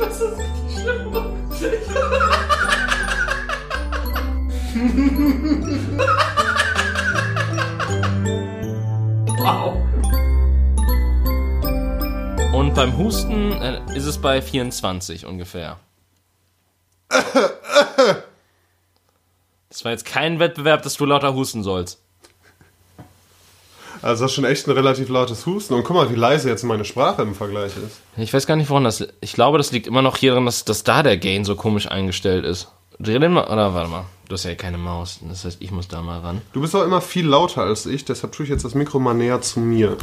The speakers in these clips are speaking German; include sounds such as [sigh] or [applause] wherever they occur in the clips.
Das ist richtig schlimm. wow. Und beim Husten äh, ist es bei 24 ungefähr. [laughs] Das war jetzt kein Wettbewerb, dass du lauter husten sollst. Also das ist schon echt ein relativ lautes Husten. Und guck mal, wie leise jetzt meine Sprache im Vergleich ist. Ich weiß gar nicht, woran das. Ich glaube, das liegt immer noch hier daran, dass, dass da der Gain so komisch eingestellt ist. Dreh den mal. Oder warte mal. Du hast ja keine Maus. Das heißt, ich muss da mal ran. Du bist auch immer viel lauter als ich, deshalb tue ich jetzt das Mikro mal näher zu mir.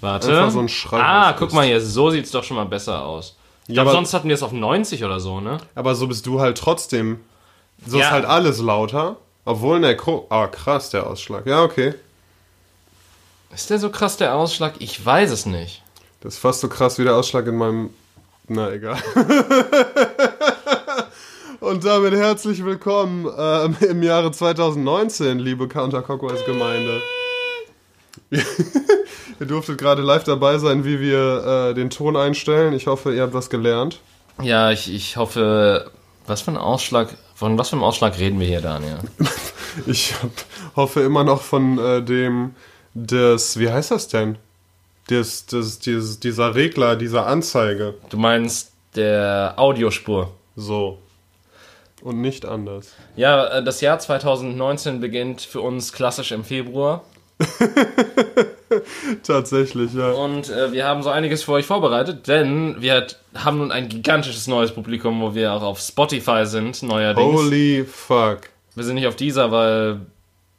Warte. Einfach so ein Schrei, Ah, guck mal hier. So sieht's doch schon mal besser aus. Ich Ja, glaube, aber- sonst hatten wir es auf 90 oder so, ne? Aber so bist du halt trotzdem. So Ja. ist halt alles lauter. Obwohl Kro. Ah, krass, der Ausschlag. Ja, okay. Ist der so krass, der Ausschlag? Ich weiß es nicht. Das ist fast so krass wie der Ausschlag in meinem. Na, egal. [laughs] Und damit herzlich willkommen ähm, im Jahre 2019, liebe Counterclockwise Gemeinde. [laughs] ihr durftet gerade live dabei sein, wie wir äh, den Ton einstellen. Ich hoffe, ihr habt was gelernt. Ja, ich, ich hoffe. Was für ein Ausschlag. Von was für einem Ausschlag reden wir hier, Daniel? [laughs] Ich hab, hoffe immer noch von äh, dem, des, wie heißt das denn? Des, des, dieses, dieser Regler, dieser Anzeige. Du meinst der Audiospur. So. Und nicht anders. Ja, äh, das Jahr 2019 beginnt für uns klassisch im Februar. [laughs] Tatsächlich, ja. Und äh, wir haben so einiges für euch vorbereitet, denn wir haben nun ein gigantisches neues Publikum, wo wir auch auf Spotify sind, neuerdings. Holy fuck. Wir sind nicht auf dieser, weil.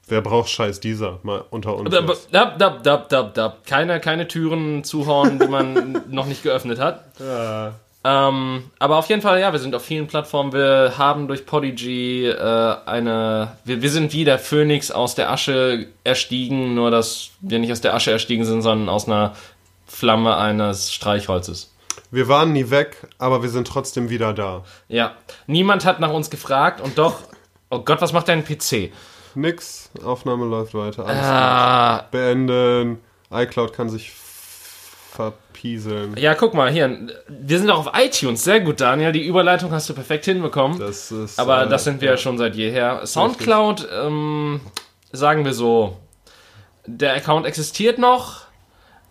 Wer braucht Scheiß dieser? Mal unter uns. Dab, jetzt. dab, dab, dab, dab, dab. Keine, keine Türen zuhauen, die man [laughs] noch nicht geöffnet hat. Ja. Ähm, aber auf jeden Fall, ja, wir sind auf vielen Plattformen. Wir haben durch Podigy äh, eine. Wir, wir sind wie der Phönix aus der Asche erstiegen, nur dass wir nicht aus der Asche erstiegen sind, sondern aus einer Flamme eines Streichholzes. Wir waren nie weg, aber wir sind trotzdem wieder da. Ja, niemand hat nach uns gefragt und doch. Oh Gott, was macht dein PC? Nix, Aufnahme läuft weiter. Alles Ah, gut. Beenden. iCloud kann sich verpieseln. ja, guck mal, hier. Wir sind auch auf iTunes. Sehr gut, Daniel. Die Überleitung hast du perfekt hinbekommen. Das ist, Aber äh, das sind wir ja schon seit jeher. Soundcloud, ähm, sagen wir so, der Account existiert noch,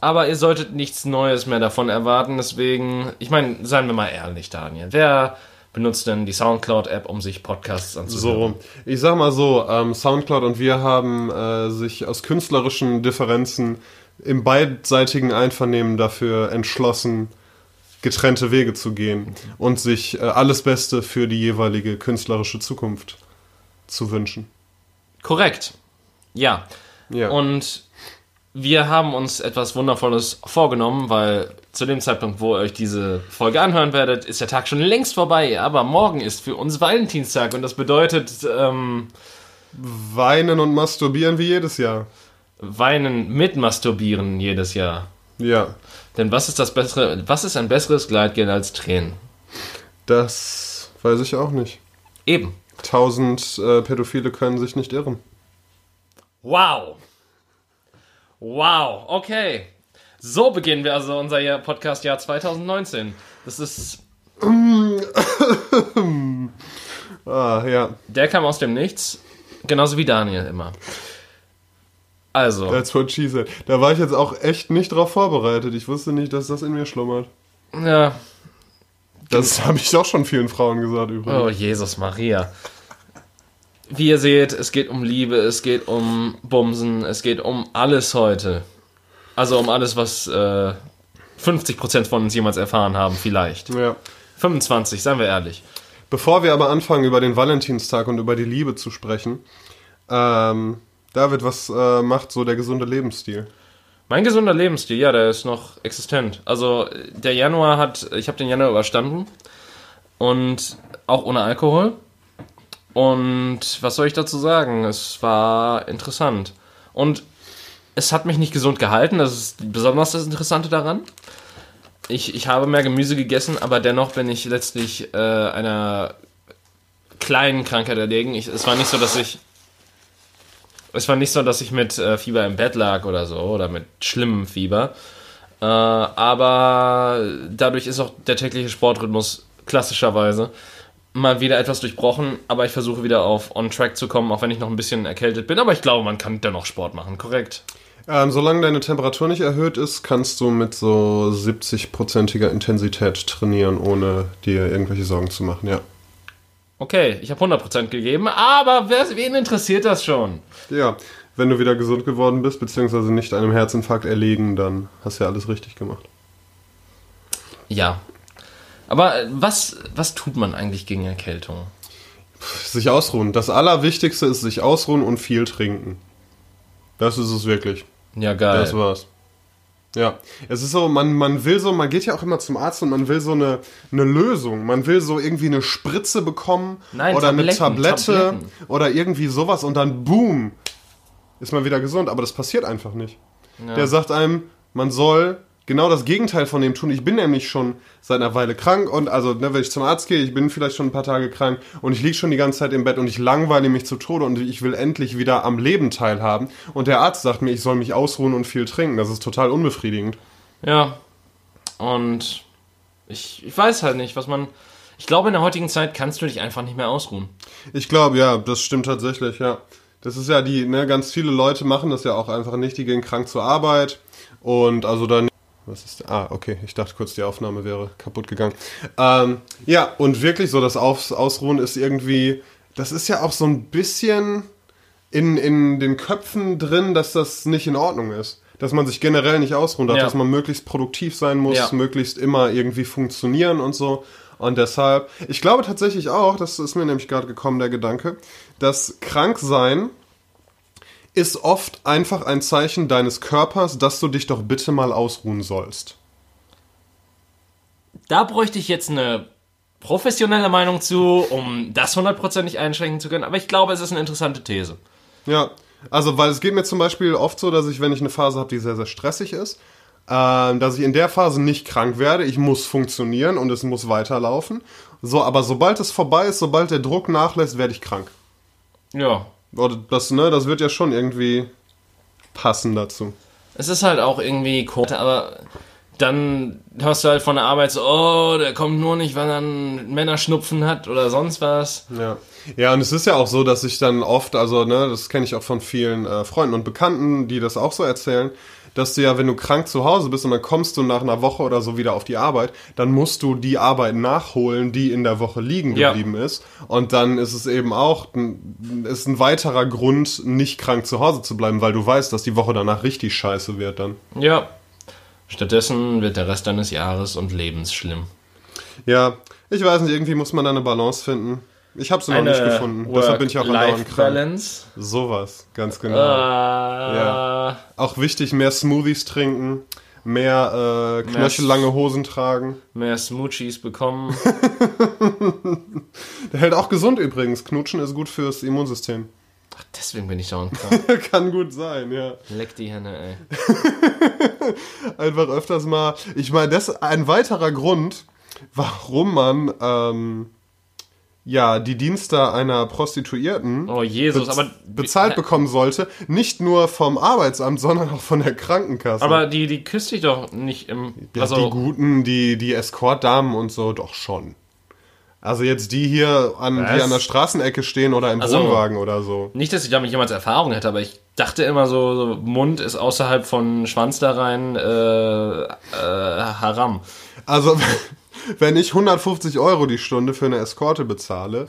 aber ihr solltet nichts Neues mehr davon erwarten. Deswegen, ich meine, seien wir mal ehrlich, Daniel. Wer benutzt denn die Soundcloud-App, um sich Podcasts anzuhören? So, ich sag mal so, ähm, Soundcloud und wir haben äh, sich aus künstlerischen Differenzen im beidseitigen Einvernehmen dafür entschlossen, getrennte Wege zu gehen und sich äh, alles Beste für die jeweilige künstlerische Zukunft zu wünschen. Korrekt. Ja. Ja. Und wir haben uns etwas Wundervolles vorgenommen, weil zu dem Zeitpunkt, wo ihr euch diese Folge anhören werdet, ist der Tag schon längst vorbei. Aber morgen ist für uns Valentinstag und das bedeutet ähm, Weinen und masturbieren wie jedes Jahr. Weinen mit Masturbieren jedes Jahr. Ja, Denn was ist das bessere, was ist ein besseres Gleitgel als Tränen? das weiß ich auch nicht. Eben. Tausend äh, Pädophile können sich nicht irren. Wow. Wow, okay. So beginnen wir also unser Jahr- Podcast-Jahr 2019. Das ist, [coughs] Ah, ja. der kam aus dem Nichts, genauso wie Daniel immer. Also, That's what she said. Da war ich jetzt auch echt nicht drauf vorbereitet. Ich wusste nicht, dass das in mir schlummert. ja, Das habe ich auch schon vielen Frauen gesagt übrigens. oh Jesus Maria. Wie ihr seht, es geht um Liebe, es geht um Bumsen, es geht um alles heute. Also um alles, was äh, 50% von uns jemals erfahren haben, vielleicht. Ja. 25, seien wir ehrlich. Bevor wir aber anfangen, über den Valentinstag und über die Liebe zu sprechen, ähm, David, was äh, macht so der gesunde Lebensstil? Mein gesunder Lebensstil, ja, der ist noch existent. Also der Januar hat, ich habe den Januar überstanden und auch ohne Alkohol. Und was soll ich dazu sagen? Es war interessant. Und es hat mich nicht gesund gehalten, das ist besonders das Interessante daran. Ich, ich habe mehr Gemüse gegessen, aber dennoch bin ich letztlich äh, einer kleinen Krankheit erlegen. Ich, es war nicht so, dass ich es war nicht so, dass ich mit äh, Fieber im Bett lag oder so oder mit schlimmem Fieber. Äh, aber dadurch ist auch der tägliche Sportrhythmus klassischerweise. Mal wieder etwas durchbrochen, aber ich versuche wieder auf On Track zu kommen, auch wenn ich noch ein bisschen erkältet bin. Aber ich glaube, man kann dennoch Sport machen, korrekt? Ähm, solange deine Temperatur nicht erhöht ist, kannst du mit so 70-prozentiger Intensität trainieren, ohne dir irgendwelche Sorgen zu machen, ja. Okay, ich habe 100% gegeben, aber wen interessiert das schon? Ja, wenn du wieder gesund geworden bist, beziehungsweise nicht einem Herzinfarkt erlegen, dann hast du ja alles richtig gemacht. Ja. Aber äh, was, was tut man eigentlich gegen Erkältung? Sich ausruhen. Das Allerwichtigste ist sich ausruhen und viel trinken. Das ist es wirklich. Ja, geil. Das war's. Ja, es ist so, man, man will so, man geht ja auch immer zum Arzt und man will so eine, eine Lösung. Man will so irgendwie eine Spritze bekommen Nein, oder eine Tabletten, Tablette Tabletten. oder irgendwie sowas und dann boom, ist man wieder gesund. Aber das passiert einfach nicht. Ja. Der sagt einem, man soll genau das Gegenteil von dem tun. Ich bin nämlich schon seit einer Weile krank und also, ne, wenn ich zum Arzt gehe, ich bin vielleicht schon ein paar Tage krank und ich liege schon die ganze Zeit im Bett und ich langweile mich zu Tode und ich will endlich wieder am Leben teilhaben. Und der Arzt sagt mir, ich soll mich ausruhen und viel trinken. Das ist total unbefriedigend. Ja. Und ich, ich weiß halt nicht, was man. Ich glaube, in der heutigen Zeit kannst du dich einfach nicht mehr ausruhen. Ich glaube, ja, das stimmt tatsächlich, ja. Das ist ja die, ne, ganz viele Leute machen das ja auch einfach nicht, die gehen krank zur Arbeit und also dann. Was ist. Ah, okay, ich dachte kurz, die Aufnahme wäre kaputt gegangen. Ähm, ja, und wirklich so, das Aus, Ausruhen ist irgendwie. Das ist ja auch so ein bisschen in, in den Köpfen drin, dass das nicht in Ordnung ist. Dass man sich generell nicht ausruhen darf, Ja. dass man möglichst produktiv sein muss, Ja. möglichst immer irgendwie funktionieren und so. Und deshalb, ich glaube tatsächlich auch, das ist mir nämlich gerade gekommen, der Gedanke, dass krank sein ist oft einfach ein Zeichen deines Körpers, dass du dich doch bitte mal ausruhen sollst. Da bräuchte ich jetzt eine professionelle Meinung zu, um das hundertprozentig einschränken zu können. Aber ich glaube, es ist eine interessante These. Ja, also weil es geht mir zum Beispiel oft so, dass ich, wenn ich eine Phase habe, die sehr, sehr stressig ist, ähm, dass ich in der Phase nicht krank werde. Ich muss funktionieren und es muss weiterlaufen. So, aber sobald es vorbei ist, sobald der Druck nachlässt, werde ich krank. Ja. Das, ne, das wird ja schon irgendwie passen dazu. Es ist halt auch irgendwie komisch, aber dann hörst du halt von der Arbeit so, oh, der kommt nur nicht, weil er einen Männerschnupfen hat oder sonst was. Ja. Ja, und es ist ja auch so, dass ich dann oft, also, ne, das kenne ich auch von vielen äh, Freunden und Bekannten, die das auch so erzählen, dass du ja, wenn du krank zu Hause bist und dann kommst du nach einer Woche oder so wieder auf die Arbeit, dann musst du die Arbeit nachholen, die in der Woche liegen Ja. geblieben ist. Und dann ist es eben auch, ein- ist ein weiterer Grund, nicht krank zu Hause zu bleiben, weil du weißt, dass die Woche danach richtig scheiße wird dann. Ja. Stattdessen wird der Rest deines Jahres und Lebens schlimm. Ja, ich weiß nicht, irgendwie muss man da eine Balance finden. Ich habe sie noch nicht gefunden. Deshalb bin ich auch andauernd krank. Balance. Sowas, ganz genau. Äh, Ja. Auch wichtig, mehr Smoothies trinken, mehr äh, knöchellange Hosen tragen. Mehr Smoochies bekommen. [laughs] Der hält auch gesund übrigens. Knutschen ist gut fürs Immunsystem. Ach, deswegen bin ich dauernd [laughs] krank. Kann gut sein, ja. Leck die Hände, ey. [laughs] Einfach öfters mal. Ich meine, das ist ein weiterer Grund, warum man ähm, ja die Dienste einer Prostituierten Oh Jesus, aber bezahlt bekommen sollte. Nicht nur vom Arbeitsamt, sondern auch von der Krankenkasse. aber die die küsst dich doch nicht im Ja, also die guten, die, die Escort-Damen und so, doch schon. Also jetzt die hier, an, die an der Straßenecke stehen oder im Also- Wohnwagen oder so. nicht, dass ich damit jemals Erfahrung hätte, aber ich dachte immer so, so Mund ist außerhalb von Schwanz da rein äh, äh, Haram. Also [laughs] wenn ich 150 Euro die Stunde für eine Eskorte bezahle,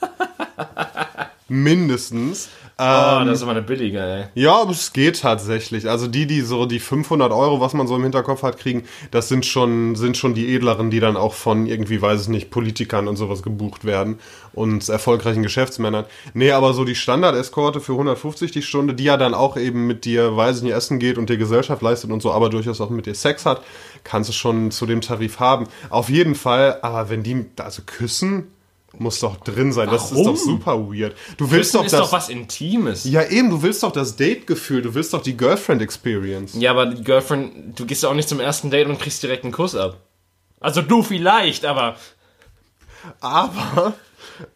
[laughs] mindestens, Oh, ähm, das ist aber eine billige, ey. ja, aber es geht tatsächlich. Also die, die so die 500 Euro, was man so im Hinterkopf hat, kriegen, das sind schon, sind schon die edleren, die dann auch von irgendwie, weiß ich nicht, Politikern und sowas gebucht werden und erfolgreichen Geschäftsmännern. Nee, aber so die Standard-Eskorte für 150 die Stunde, die ja dann auch eben mit dir, weiß ich nicht, essen geht und dir Gesellschaft leistet und so, aber durchaus auch mit dir Sex hat, kannst du schon zu dem Tarif haben. Auf jeden Fall, aber wenn die, also küssen, muss doch drin sein. Das ist Warum? doch super weird. Du willst Küssen doch ist das, doch was Intimes. ja, eben, du willst doch das Date-Gefühl, du willst doch die Girlfriend-Experience. Ja, aber die Girlfriend, du gehst ja auch nicht zum ersten Date und kriegst direkt einen Kuss ab. Also du vielleicht, aber Aber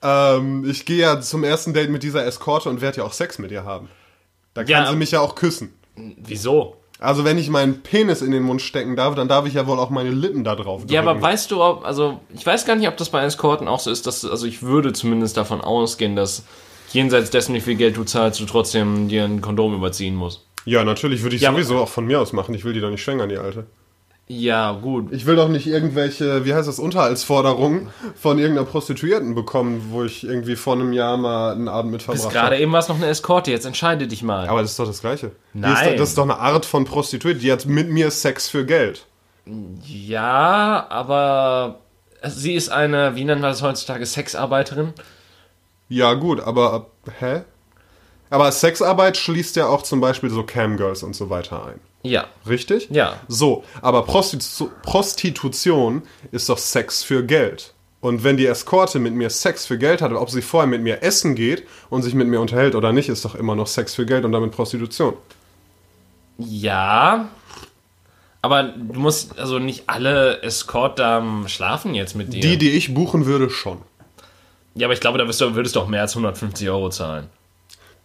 ähm, ich gehe ja zum ersten Date mit dieser Eskorte und werde ja auch Sex mit ihr haben. Da kann Ja. sie mich ja auch küssen. wieso? Also wenn ich meinen Penis in den Mund stecken darf, dann darf ich ja wohl auch meine Lippen da drauf drücken. Ja, aber weißt du, ob, also ich weiß gar nicht, ob das bei Eskorten auch so ist, dass, also ich würde zumindest davon ausgehen, dass jenseits dessen, wie viel Geld du zahlst, du trotzdem dir ein Kondom überziehen musst. Ja, natürlich würde ich Ja, sowieso auch von mir aus machen. Ich will die doch nicht schwängern, die Alte. Ja, gut. Ich will doch nicht irgendwelche, wie heißt das, Unterhaltsforderungen von irgendeiner Prostituierten bekommen, wo ich irgendwie vor einem Jahr mal einen Abend mit verbracht gerade habe. eben war es noch eine Eskorte, jetzt entscheide dich mal. Aber das ist doch das Gleiche. Nein. Ist doch, das ist doch eine Art von Prostituiert. Die hat mit mir Sex für Geld. Ja, aber sie ist eine, wie nennen wir das heutzutage, Sexarbeiterin? Ja, gut, aber hä? Aber Sexarbeit schließt ja auch zum Beispiel so Camgirls und so weiter ein. Ja. Richtig? Ja. So, aber Prostitu Prostitution ist doch Sex für Geld. Und wenn die Eskorte mit mir Sex für Geld hat, ob sie vorher mit mir essen geht und sich mit mir unterhält oder nicht, ist doch immer noch Sex für Geld und damit Prostitution. Ja. Aber du musst, also nicht alle Escort-Damen schlafen jetzt mit dir. Die, die ich buchen würde, schon. ja, aber ich glaube, da du, würdest du auch mehr als 150 Euro zahlen.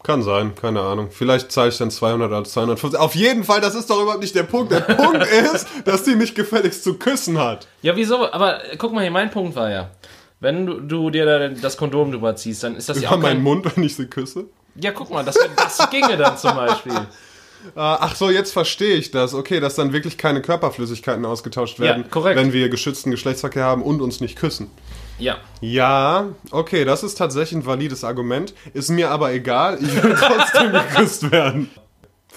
Kann sein, keine Ahnung. Vielleicht zahle ich dann 200 oder 250. Auf jeden Fall, das ist doch überhaupt nicht der Punkt. Der [laughs] Punkt ist, dass die mich gefälligst zu küssen hat. Ja, wieso? Aber äh, guck mal hier, mein Punkt war ja, wenn du, du dir da das Kondom drüber ziehst, dann ist das ja Über auch meinen kein... Mund, wenn ich sie küsse. Ja, guck mal, das, das ginge dann zum Beispiel. [laughs] Ah, Ach so, jetzt verstehe ich das. Okay, dass dann wirklich keine Körperflüssigkeiten ausgetauscht werden, korrekt. wenn wir geschützten Geschlechtsverkehr haben und uns nicht küssen. Ja. Ja, okay, das ist tatsächlich ein valides Argument. Ist mir aber egal, ich will [laughs] trotzdem geküsst werden.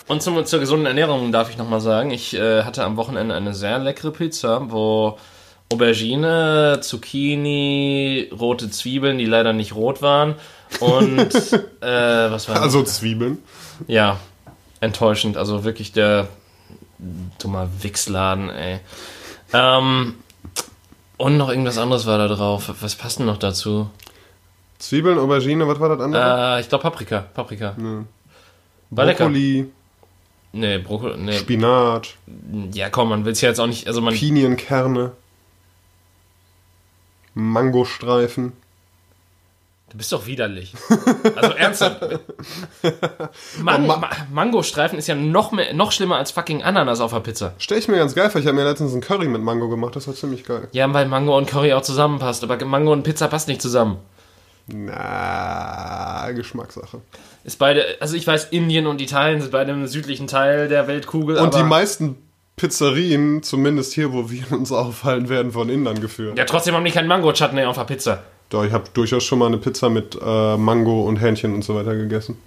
Und zum, zur gesunden Ernährung darf ich nochmal sagen, ich äh, hatte am Wochenende eine sehr leckere Pizza, wo Aubergine, Zucchini, rote Zwiebeln, die leider nicht rot waren und [laughs] äh, was war Also Zwiebeln. Ja, enttäuschend. Also wirklich der dummer Wichsladen, ey. Ähm, und noch irgendwas anderes war da drauf. Was passt denn noch dazu? Zwiebeln, Aubergine, was war das andere? Äh, ich glaube Paprika. Paprika. War lecker. Brokkoli, Nee, Brokkoli. Nee. Spinat, Ja, komm, man will es ja jetzt auch nicht. Also man. Pinienkerne, Mangostreifen. Du bist doch widerlich. Also ernsthaft. [laughs] Man Ma- Ma Mangostreifen ist ja noch, mehr, noch schlimmer als fucking Ananas auf der Pizza. Stell ich mir ganz geil vor. Ich habe mir letztens einen Curry mit Mango gemacht. Das war ziemlich geil. Ja, weil Mango und Curry auch zusammenpasst. Aber Mango und Pizza passt nicht zusammen. Na, Geschmackssache. Ist beide, also ich weiß, Indien und Italien sind beide im südlichen Teil der Weltkugel. Und die meisten Pizzerien, zumindest hier, wo wir uns [laughs] aufhalten, werden von Indern geführt. Ja, trotzdem haben die keinen Mango-Chutney auf der Pizza. Doch, ich habe durchaus schon mal eine Pizza mit äh, Mango und Hähnchen und so weiter gegessen.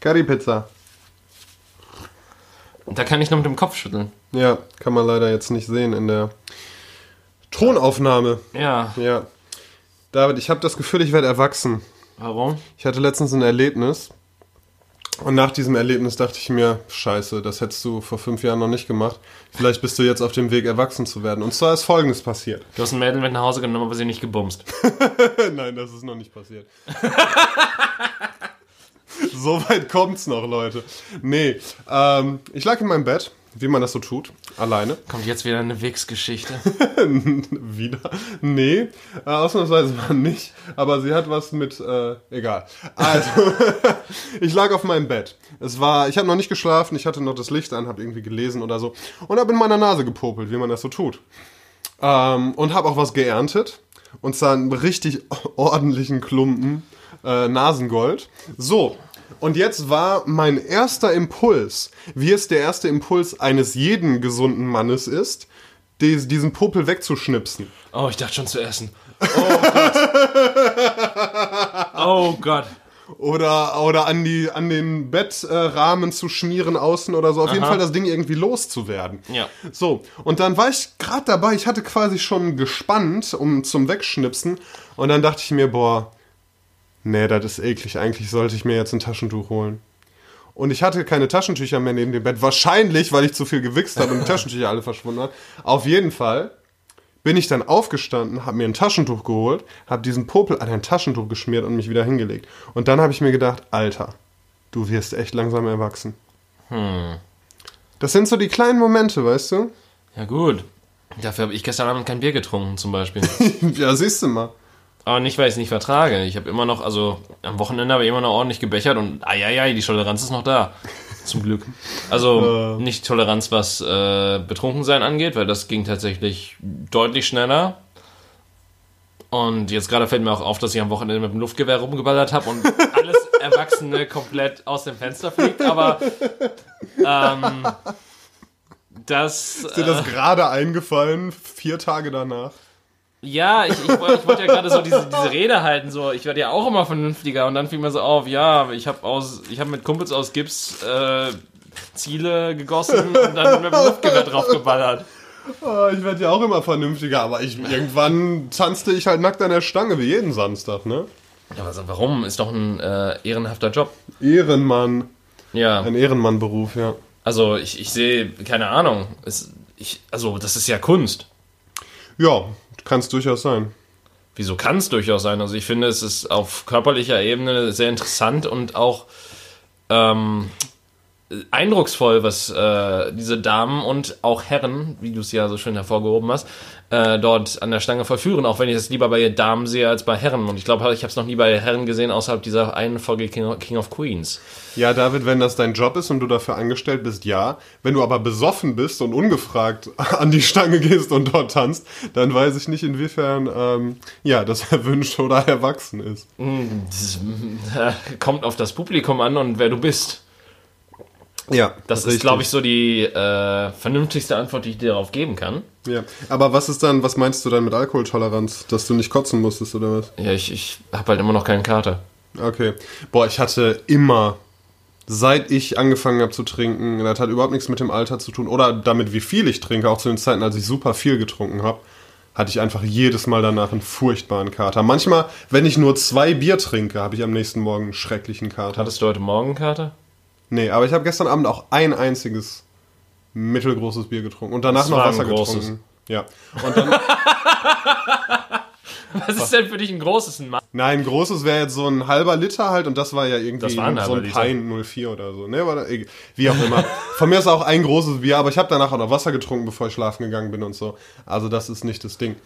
Currypizza. Da kann ich nur mit dem Kopf schütteln. Ja, kann man leider jetzt nicht sehen in der Tonaufnahme. Ja, Ja. David, ich habe das Gefühl, ich werde erwachsen. warum? Ich hatte letztens ein Erlebnis. Und nach diesem Erlebnis dachte ich mir, scheiße, das hättest du vor fünf Jahren noch nicht gemacht. Vielleicht bist du jetzt auf dem Weg, erwachsen zu werden. Und zwar ist Folgendes passiert. Du hast ein Mädel mit nach Hause genommen, aber sie nicht gebumst. [laughs] Nein, das ist noch nicht passiert. [laughs] so weit kommt's noch, Leute. Nee, ähm, ich lag in meinem Bett, wie man das so tut, alleine. Kommt jetzt wieder eine Wix-Geschichte. [laughs] Wieder? Nee, äh, ausnahmsweise mal nicht. Aber sie hat was mit, äh, egal. Also, [laughs] ich lag auf meinem Bett. Es war, ich habe noch nicht geschlafen, ich hatte noch das Licht an, habe irgendwie gelesen oder so. Und habe in meiner Nase gepopelt, wie man das so tut. Ähm, und habe auch was geerntet. Und zwar einen richtig [laughs] ordentlichen Klumpen äh, Nasengold. So, und jetzt war mein erster Impuls, wie es der erste Impuls eines jeden gesunden Mannes ist, dies- diesen Popel wegzuschnipsen. Oh, ich dachte schon zu essen. Oh Gott. [laughs] Oh Gott. Oder, oder an, die, an den Bettrahmen zu schmieren außen oder so. Auf jeden Aha. Fall das Ding irgendwie loszuwerden. Ja. So, und dann war ich gerade dabei, ich hatte quasi schon gespannt um zum Wegschnipsen. Und dann dachte ich mir, boah, nee, das ist eklig. Eigentlich sollte ich mir jetzt ein Taschentuch holen. Und ich hatte keine Taschentücher mehr neben dem Bett. Wahrscheinlich, weil ich zu viel gewichst habe und die [laughs] Taschentücher alle verschwunden waren. Auf jeden Fall bin ich dann aufgestanden, habe mir ein Taschentuch geholt, habe diesen Popel an ein Taschentuch geschmiert und mich wieder hingelegt. Und dann habe ich mir gedacht, Alter, du wirst echt langsam erwachsen. Das sind so die kleinen Momente, weißt du? Ja, gut. Dafür habe ich gestern Abend kein Bier getrunken, zum Beispiel. [laughs] ja, siehst du mal. Aber nicht, weil ich es nicht vertrage. Ich habe immer noch, also am Wochenende habe ich immer noch ordentlich gebechert und eieiei, die Toleranz ist noch da. [laughs] Zum Glück. Also Äh. nicht Toleranz, was äh, Betrunkensein angeht, weil das ging tatsächlich deutlich schneller. Und jetzt gerade fällt mir auch auf, dass ich am Wochenende mit dem Luftgewehr rumgeballert habe und alles [laughs] Erwachsene komplett aus dem Fenster fliegt. Aber ähm, [laughs] das. Ist dir das gerade eingefallen, vier Tage danach? Ja, ich, ich, wollte- ich wollte ja gerade so diese, diese Rede halten, so ich werde ja auch immer vernünftiger und dann fiel mir so auf, ja, ich habe aus, ich habe mit Kumpels aus Gips äh, Ziele gegossen und dann mit dem Luftgewehr draufgeballert. Ah, ich werde ja auch immer vernünftiger, aber ich, irgendwann tanzte ich halt nackt an der Stange, wie jeden Samstag, ne? Ja, also warum? Ist doch ein äh, ehrenhafter Job. Ehrenmann. Ja, Ein Ehrenmannberuf, ja. also ich, ich sehe, keine Ahnung, es, ich, also das ist ja Kunst. Ja, kann es durchaus sein. Wieso kann es durchaus sein? Also ich finde, es ist auf körperlicher Ebene sehr interessant und auch ähm, eindrucksvoll, was äh, diese Damen und auch Herren, wie du es ja so schön hervorgehoben hast, äh, dort an der Stange vollführen. Auch wenn ich es lieber bei Damen sehe als bei Herren. Und ich glaube, ich habe es noch nie bei Herren gesehen, außerhalb dieser einen Folge King, King of Queens. Ja, David, wenn das dein Job ist und du dafür angestellt bist, ja. Wenn du aber besoffen bist und ungefragt [laughs] an die Stange gehst und dort tanzt, dann weiß ich nicht, inwiefern ähm, ja, das erwünscht oder erwachsen ist. Das, äh, [laughs] kommt auf das Publikum an und wer du bist. Ja, Das ist, glaube ich, so die äh, vernünftigste Antwort, die ich dir darauf geben kann. Ja. Aber was ist dann, was meinst du dann mit Alkoholtoleranz? Dass du nicht kotzen musstest oder was? Ja, ich, ich habe halt immer noch keinen Kater. Okay. Boah, ich hatte immer, seit ich angefangen habe zu trinken, das hat überhaupt nichts mit dem Alter zu tun oder damit, wie viel ich trinke, auch zu den Zeiten, als ich super viel getrunken habe, hatte ich einfach jedes Mal danach einen furchtbaren Kater. Manchmal, wenn ich nur zwei Bier trinke, habe ich am nächsten Morgen einen schrecklichen Kater. Hattest du heute Morgen einen Kater? Nee, aber ich habe gestern Abend auch ein einziges mittelgroßes Bier getrunken und danach Das noch ein Wasser getrunken. Ja. Und [laughs] dann, Was ist denn für dich ein großes ein Mann? nein, großes wäre jetzt so ein halber Liter halt und das war ja irgendwie Das war ein so ein Liter. Pint 04 oder so. Ne, war da, wie auch immer. Von mir ist auch ein großes Bier, aber ich habe danach auch noch Wasser getrunken, bevor ich schlafen gegangen bin und so. Also das ist nicht das Ding.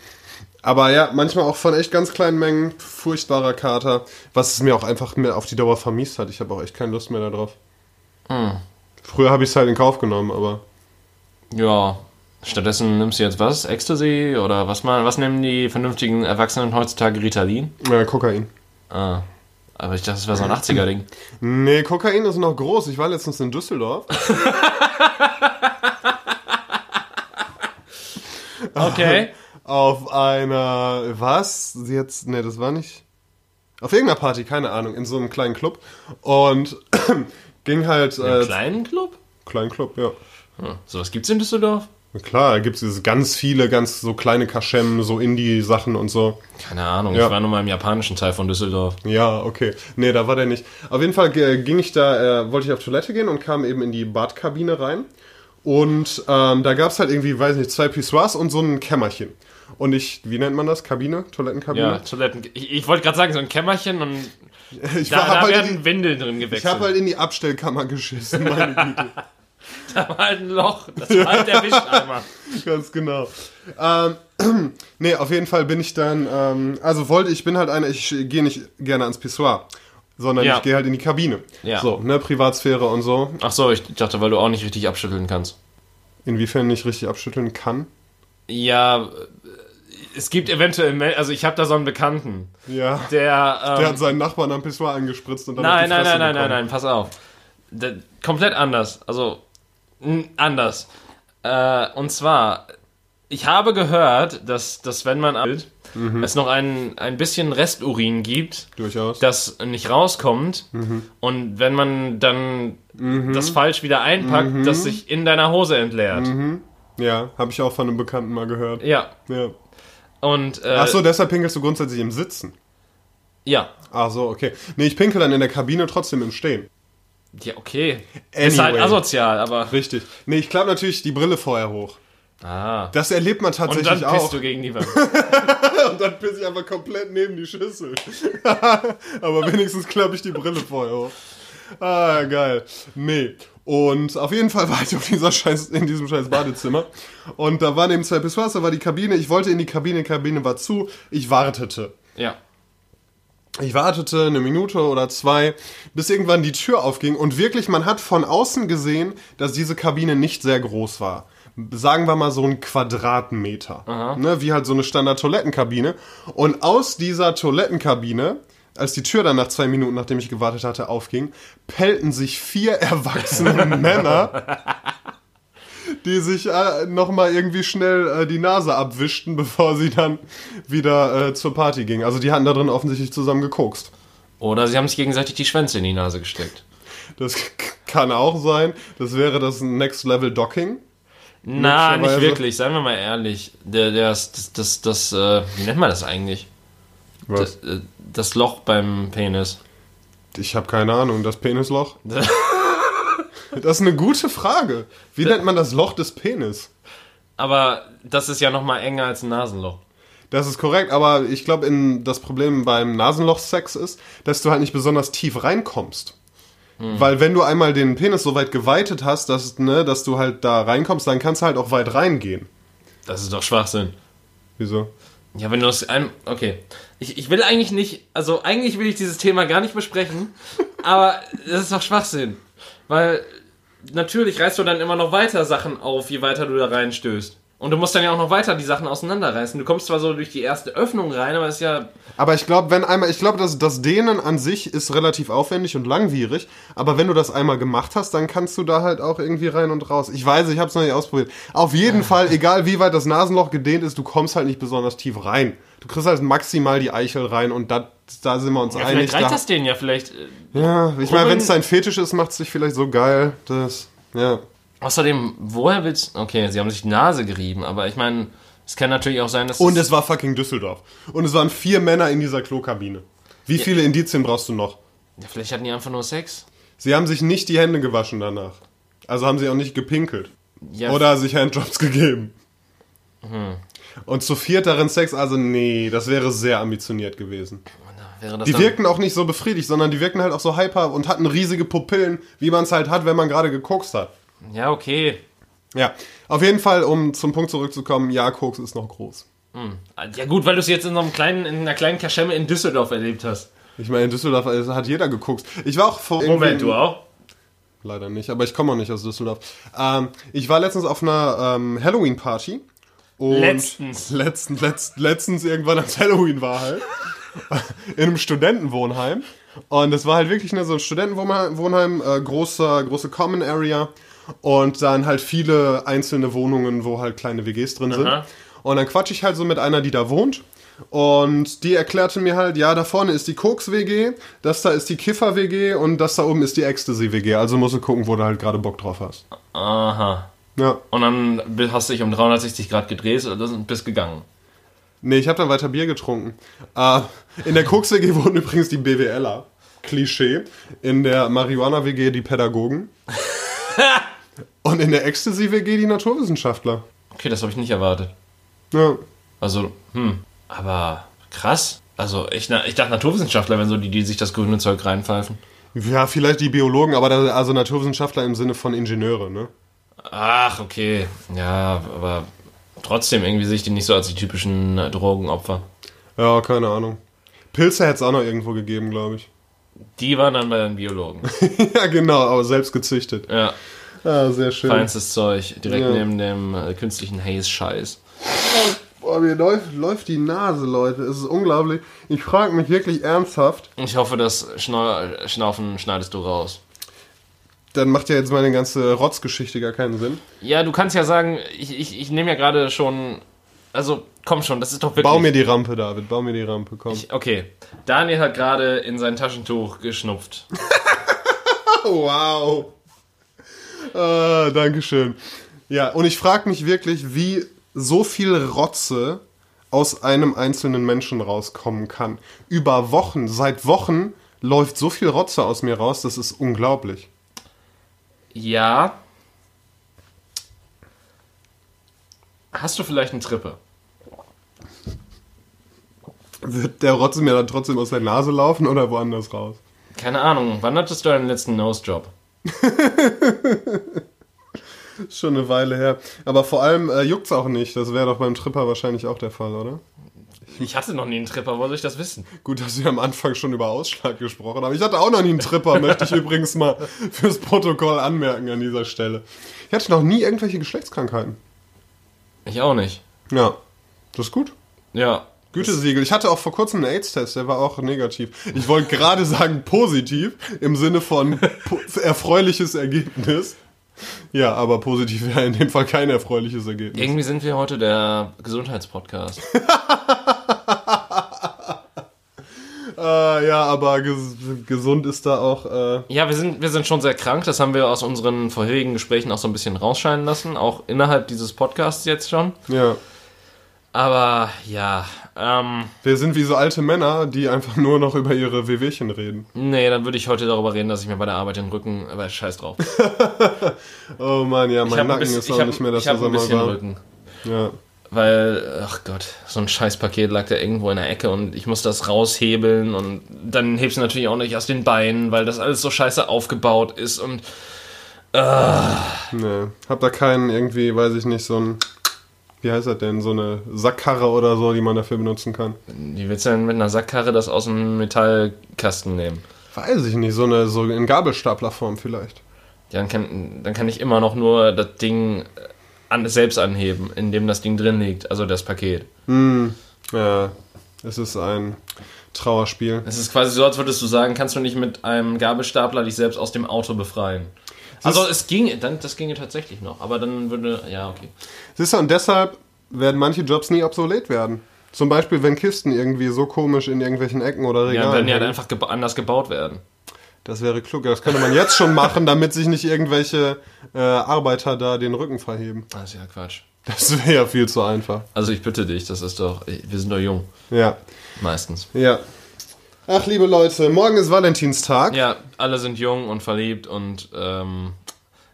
Aber ja, manchmal auch von echt ganz kleinen Mengen furchtbarer Kater, was es mir auch einfach mir auf die Dauer vermiest hat. Ich habe auch echt keine Lust mehr darauf. Hm. Früher habe ich es halt in Kauf genommen, aber Ja. Stattdessen nimmst du jetzt was? Ecstasy oder was mal? Was nehmen die vernünftigen Erwachsenen heutzutage? Ritalin? äh, Kokain. Ah. Aber ich dachte, das wäre so ein 80er-Ding. Nee, Kokain ist noch groß. Ich war letztens in Düsseldorf. [laughs] Okay. auf einer, was? Jetzt, nee, das war nicht. Auf irgendeiner Party, keine Ahnung, in so einem kleinen Club. Und ging halt. Äh, kleinen Club? kleinen Club, ja. Hm. Sowas gibt's in Düsseldorf? Klar, da gibt es ganz viele, ganz so kleine Kaschem, so Indie-Sachen und so. Keine Ahnung, Ja. ich war nur mal im japanischen Teil von Düsseldorf. Ja, okay. Nee, da war der nicht. Auf jeden Fall ging ich da, äh, wollte ich auf Toilette gehen und kam eben in die Badkabine rein. Und ähm, da gab es halt irgendwie, weiß nicht, zwei Pissoirs und so ein Kämmerchen. Und ich, wie nennt man das? Kabine? Toilettenkabine? Ja, Toiletten. Ich, ich wollte gerade sagen, so ein Kämmerchen und [laughs] Ich, da, da halt werden die, Windeln drin ich gewechselt. habe halt in die Abstellkammer geschissen, meine [laughs] Güte. da war halt ein Loch. Das war halt der Wischeimer. [laughs] Ganz genau. Ähm, [clears throat] nee, auf jeden Fall bin ich dann, ähm, also wollte, ich bin halt einer, ich gehe nicht gerne ans Pissoir, sondern Ja. ich gehe halt in die Kabine. Ja. So, ne, Privatsphäre und so. Ach so, ich dachte, weil du auch nicht richtig abschütteln kannst. Inwiefern nicht richtig abschütteln kann. Ja, es gibt eventuell, also ich habe da so einen Bekannten, Ja. der, ähm, Der hat seinen Nachbarn am Pissoir angespritzt und dann nein, nein, nein, nein, nein, nein, pass auf. Der, komplett anders, also anders. Äh, und zwar, ich habe gehört, dass, dass wenn man abschüttelt, Mhm. es noch ein, ein bisschen Resturin gibt, Durchaus. das nicht rauskommt Mhm. und wenn man dann das falsch wieder einpackt, Mhm. das sich in deiner Hose entleert. ja, habe ich auch von einem Bekannten mal gehört. Ja, Ja. Und äh, Ach so, deshalb pinkelst du grundsätzlich im Sitzen. ja. Ach so, okay. Nee, ich pinkel dann in der Kabine trotzdem im Stehen. Ja, okay. Ist halt Anyway. asozial, aber. Richtig. Nee, ich klappe natürlich die Brille vorher hoch. Ah. Das erlebt man Und tatsächlich dann pisst auch. du gegen die Wand. [laughs] Und dann pisse ich einfach komplett neben die Schüssel. [laughs] Aber wenigstens klappe ich die Brille vorher hoch. Ah, geil. Nee. Und auf jeden Fall war ich auf dieser scheiß, in diesem scheiß Badezimmer. Und da waren eben zwei Pissoirs, da war die Kabine. Ich wollte in die Kabine, die Kabine war zu. Ich wartete. Ja. Ich wartete eine Minute oder zwei, bis irgendwann die Tür aufging und wirklich, man hat von außen gesehen, dass diese Kabine nicht sehr groß war. Sagen wir mal so ein Quadratmeter. Ne, wie halt so eine Standard-Toilettenkabine. Und aus dieser Toilettenkabine, als die Tür dann nach zwei Minuten, nachdem ich gewartet hatte, aufging, pellten sich vier erwachsene [laughs] Männer, die sich äh, nochmal irgendwie schnell äh, die Nase abwischten, [laughs] bevor sie dann wieder äh, zur Party gingen. Also die hatten da drin offensichtlich zusammen gekokst. Oder sie haben sich gegenseitig die Schwänze in die Nase gesteckt. Das kann auch sein. Das wäre das Next Level Docking. Na, nicht wirklich, seien wir mal ehrlich. Der, der, das, das, das, das äh, wie nennt man das eigentlich? Das, äh, das Loch beim Penis. Ich habe keine Ahnung. Das Penisloch? Das ist eine gute Frage. Wie nennt man das Loch des Penis? Aber das ist ja noch mal enger als ein Nasenloch. Das ist korrekt, aber ich glaube, das Problem beim Nasenloch-Sex ist, dass du halt nicht besonders tief reinkommst. Weil wenn du einmal den Penis so weit geweitet hast, dass, ne, dass du halt da reinkommst, dann kannst du halt auch weit reingehen. Das ist doch Schwachsinn. Wieso? Ja, wenn du das ein. Okay. Ich, ich will eigentlich nicht. Also, eigentlich will ich dieses Thema gar nicht besprechen. aber das ist doch Schwachsinn. Weil natürlich reißt du dann immer noch weiter Sachen auf, je weiter du da reinstößt. Und du musst dann ja auch noch weiter die Sachen auseinanderreißen. Du kommst zwar so durch die erste Öffnung rein, aber es ist ja. Aber ich glaube, wenn einmal, ich glaube, dass das Dehnen an sich ist relativ aufwendig und langwierig, aber wenn du das einmal gemacht hast, dann kannst du da halt auch irgendwie rein und raus. Ich weiß, ich habe es noch nicht ausprobiert. Auf jeden Fall, egal wie weit das Nasenloch gedehnt ist, du kommst halt nicht besonders tief rein. Du kriegst halt maximal die Eichel rein und dat, da sind wir uns ja einig. vielleicht reicht Da, das denen ja vielleicht. äh, ja, ich meine, wenn es dein Fetisch ist, macht es dich vielleicht so geil, dass, ja. Außerdem, woher willst Okay, sie haben sich die Nase gerieben, aber ich meine, es kann natürlich auch sein, dass. Und es war fucking Düsseldorf. Und es waren vier Männer in dieser Klokabine. Wie viele Indizien brauchst du noch? ja, vielleicht hatten die einfach nur Sex. Sie haben sich nicht die Hände gewaschen danach. Also haben sie auch nicht gepinkelt. Ja, Oder sich Handjobs gegeben. Und zu viert darin Sex, also nee, das wäre sehr ambitioniert gewesen. das Die wirkten auch nicht so befriedigt, sondern die wirkten halt auch so hyper und hatten riesige Pupillen, wie man es halt hat, wenn man gerade gekokst hat. Ja, okay. Ja, auf jeden Fall, um zum Punkt zurückzukommen, ja, Koks ist noch groß. Ja gut, weil du es jetzt in so einem kleinen, in einer kleinen Kaschemme in Düsseldorf erlebt hast. Ich meine, in Düsseldorf also, hat jeder gekokst. Ich war auch vor Moment, du auch? Leider nicht, aber ich komme auch nicht aus Düsseldorf. Ähm, ich war letztens auf einer ähm, Halloween-Party. Und- Letztens. Letztens, letzt, letztens irgendwann als Halloween war halt. in einem Studentenwohnheim. Und es war halt wirklich ne, so ein Studentenwohnheim, Wohnheim, äh, große, große Common Area. Und dann halt viele einzelne Wohnungen, wo halt kleine WGs drin sind. Aha. Und dann quatsch ich halt so mit einer, die da wohnt. Und die erklärte mir halt, ja, da vorne ist die Koks-WG, das da ist die Kiffer-WG und das da oben ist die Ecstasy-WG. Also musst du gucken, wo du halt gerade Bock drauf hast. Aha. Ja. Und dann hast du dich um 360 Grad gedreht und bist gegangen. Nee, ich habe dann weiter Bier getrunken. Äh, in der Koks-WG [laughs] wohnen übrigens die BWLer. Klischee. In der Marihuana-WG die Pädagogen. [laughs] und in der Ecstasy-WG die Naturwissenschaftler. Okay, das habe ich nicht erwartet. Ja. Also, hm. Aber krass. Also, ich, ich dachte Naturwissenschaftler, wenn so die, die sich das grüne Zeug reinpfeifen. Ja, vielleicht die Biologen, aber da, also Naturwissenschaftler im Sinne von Ingenieure, ne? Ach, okay. Ja, aber trotzdem irgendwie sehe ich die nicht so als die typischen Drogenopfer. Ja, keine Ahnung. Pilze hätte es auch noch irgendwo gegeben, glaube ich. Die waren dann bei den Biologen. [laughs] ja, genau, aber selbst gezüchtet. Ja, Ah, sehr schön. feinstes Zeug. Direkt Ja. neben dem äh, künstlichen Haze-Scheiß. Boah, mir läuft, läuft die Nase, Leute. Es ist unglaublich. Ich frage mich wirklich ernsthaft. Ich hoffe, das Schnau Schnaufen schneidest du raus. Dann macht ja jetzt meine ganze Rotzgeschichte gar keinen Sinn. Ja, du kannst ja sagen, ich, ich, ich nehme ja gerade schon. Also, komm schon, das ist doch wirklich. Bau mir die Rampe, David. Bau mir die Rampe, komm. Ich, okay. Daniel hat gerade in sein Taschentuch geschnupft. [laughs] wow. Ah, Dankeschön. Ja, und ich frage mich wirklich, wie so viel Rotze aus einem einzelnen Menschen rauskommen kann. Über Wochen, seit Wochen läuft so viel Rotze aus mir raus, das ist unglaublich. Ja. Hast du vielleicht eine Trippe? Wird der Rotze mir dann trotzdem aus der Nase laufen oder woanders raus? Keine Ahnung. Wann hattest du deinen letzten Nose-Job? [laughs] Schon eine Weile her. Aber vor allem äh, juckt's auch nicht. Das wäre doch beim Tripper wahrscheinlich auch der Fall, oder? Ich hatte noch nie einen Tripper, wo soll ich das wissen? Gut, dass wir am Anfang schon über Ausschlag gesprochen haben. Ich hatte auch noch nie einen Tripper, möchte ich [laughs] übrigens mal fürs Protokoll anmerken an dieser Stelle. Ich hatte noch nie irgendwelche Geschlechtskrankheiten. Ich auch nicht. Ja, das ist gut. Ja. Gütesiegel. Ich hatte auch vor kurzem einen AIDS-Test, der war auch negativ. Ich wollte gerade sagen positiv, im Sinne von [laughs] erfreuliches Ergebnis. Ja, aber positiv wäre in dem Fall kein erfreuliches Ergebnis. Irgendwie sind wir heute der Gesundheitspodcast. [laughs] Äh, [laughs] ja, aber ges gesund ist da auch. Äh, Ja, wir sind, wir sind schon sehr krank. Das haben wir aus unseren vorherigen Gesprächen auch so ein bisschen rausscheinen lassen. Auch innerhalb dieses Podcasts jetzt schon. ja. Aber ja, ähm, Wir sind wie so alte Männer, die einfach nur noch über ihre Wehwehchen reden. nee, dann würde ich heute darüber reden, dass ich mir bei der Arbeit den Rücken, aber scheiß drauf. [laughs] Oh Mann, ja, mein Nacken bisschen, ist auch hab, nicht mehr das, was er mal war. Rücken. Ja. Weil, ach Gott, so ein Scheißpaket lag da irgendwo in der Ecke und ich muss das raushebeln und dann hebst du natürlich auch nicht aus den Beinen, weil das alles so scheiße aufgebaut ist und Nee. Hab da keinen irgendwie, weiß ich nicht, so ein. Wie heißt das denn? So eine Sackkarre oder so, die man dafür benutzen kann. wie willst du denn mit einer Sackkarre das aus dem Metallkasten nehmen? Weiß ich nicht, so eine so in Gabelstaplerform vielleicht. Dann kann, dann kann ich immer noch nur das Ding an, selbst anheben, in dem das Ding drin liegt, also das Paket. Ja, es ist ein Trauerspiel. Es ist quasi so, als würdest du sagen, kannst du nicht mit einem Gabelstapler dich selbst aus dem Auto befreien. Also es ging, dann, das ginge tatsächlich noch, aber dann würde, ja, okay. Siehst du, und deshalb werden manche Jobs nie obsolet werden. Zum Beispiel, wenn Kisten irgendwie so komisch in irgendwelchen Ecken oder Ja, Regalen wenn die halt hängen. einfach geba anders gebaut werden. Das wäre klug. Das könnte man jetzt schon machen, damit sich nicht irgendwelche äh, Arbeiter da den Rücken verheben. Das ist ja Quatsch. Das wäre ja viel zu einfach. Also ich bitte dich, das ist doch, wir sind doch jung, Ja, meistens. ja. Ach, liebe Leute, morgen ist Valentinstag. Ja, alle sind jung und verliebt und, ähm,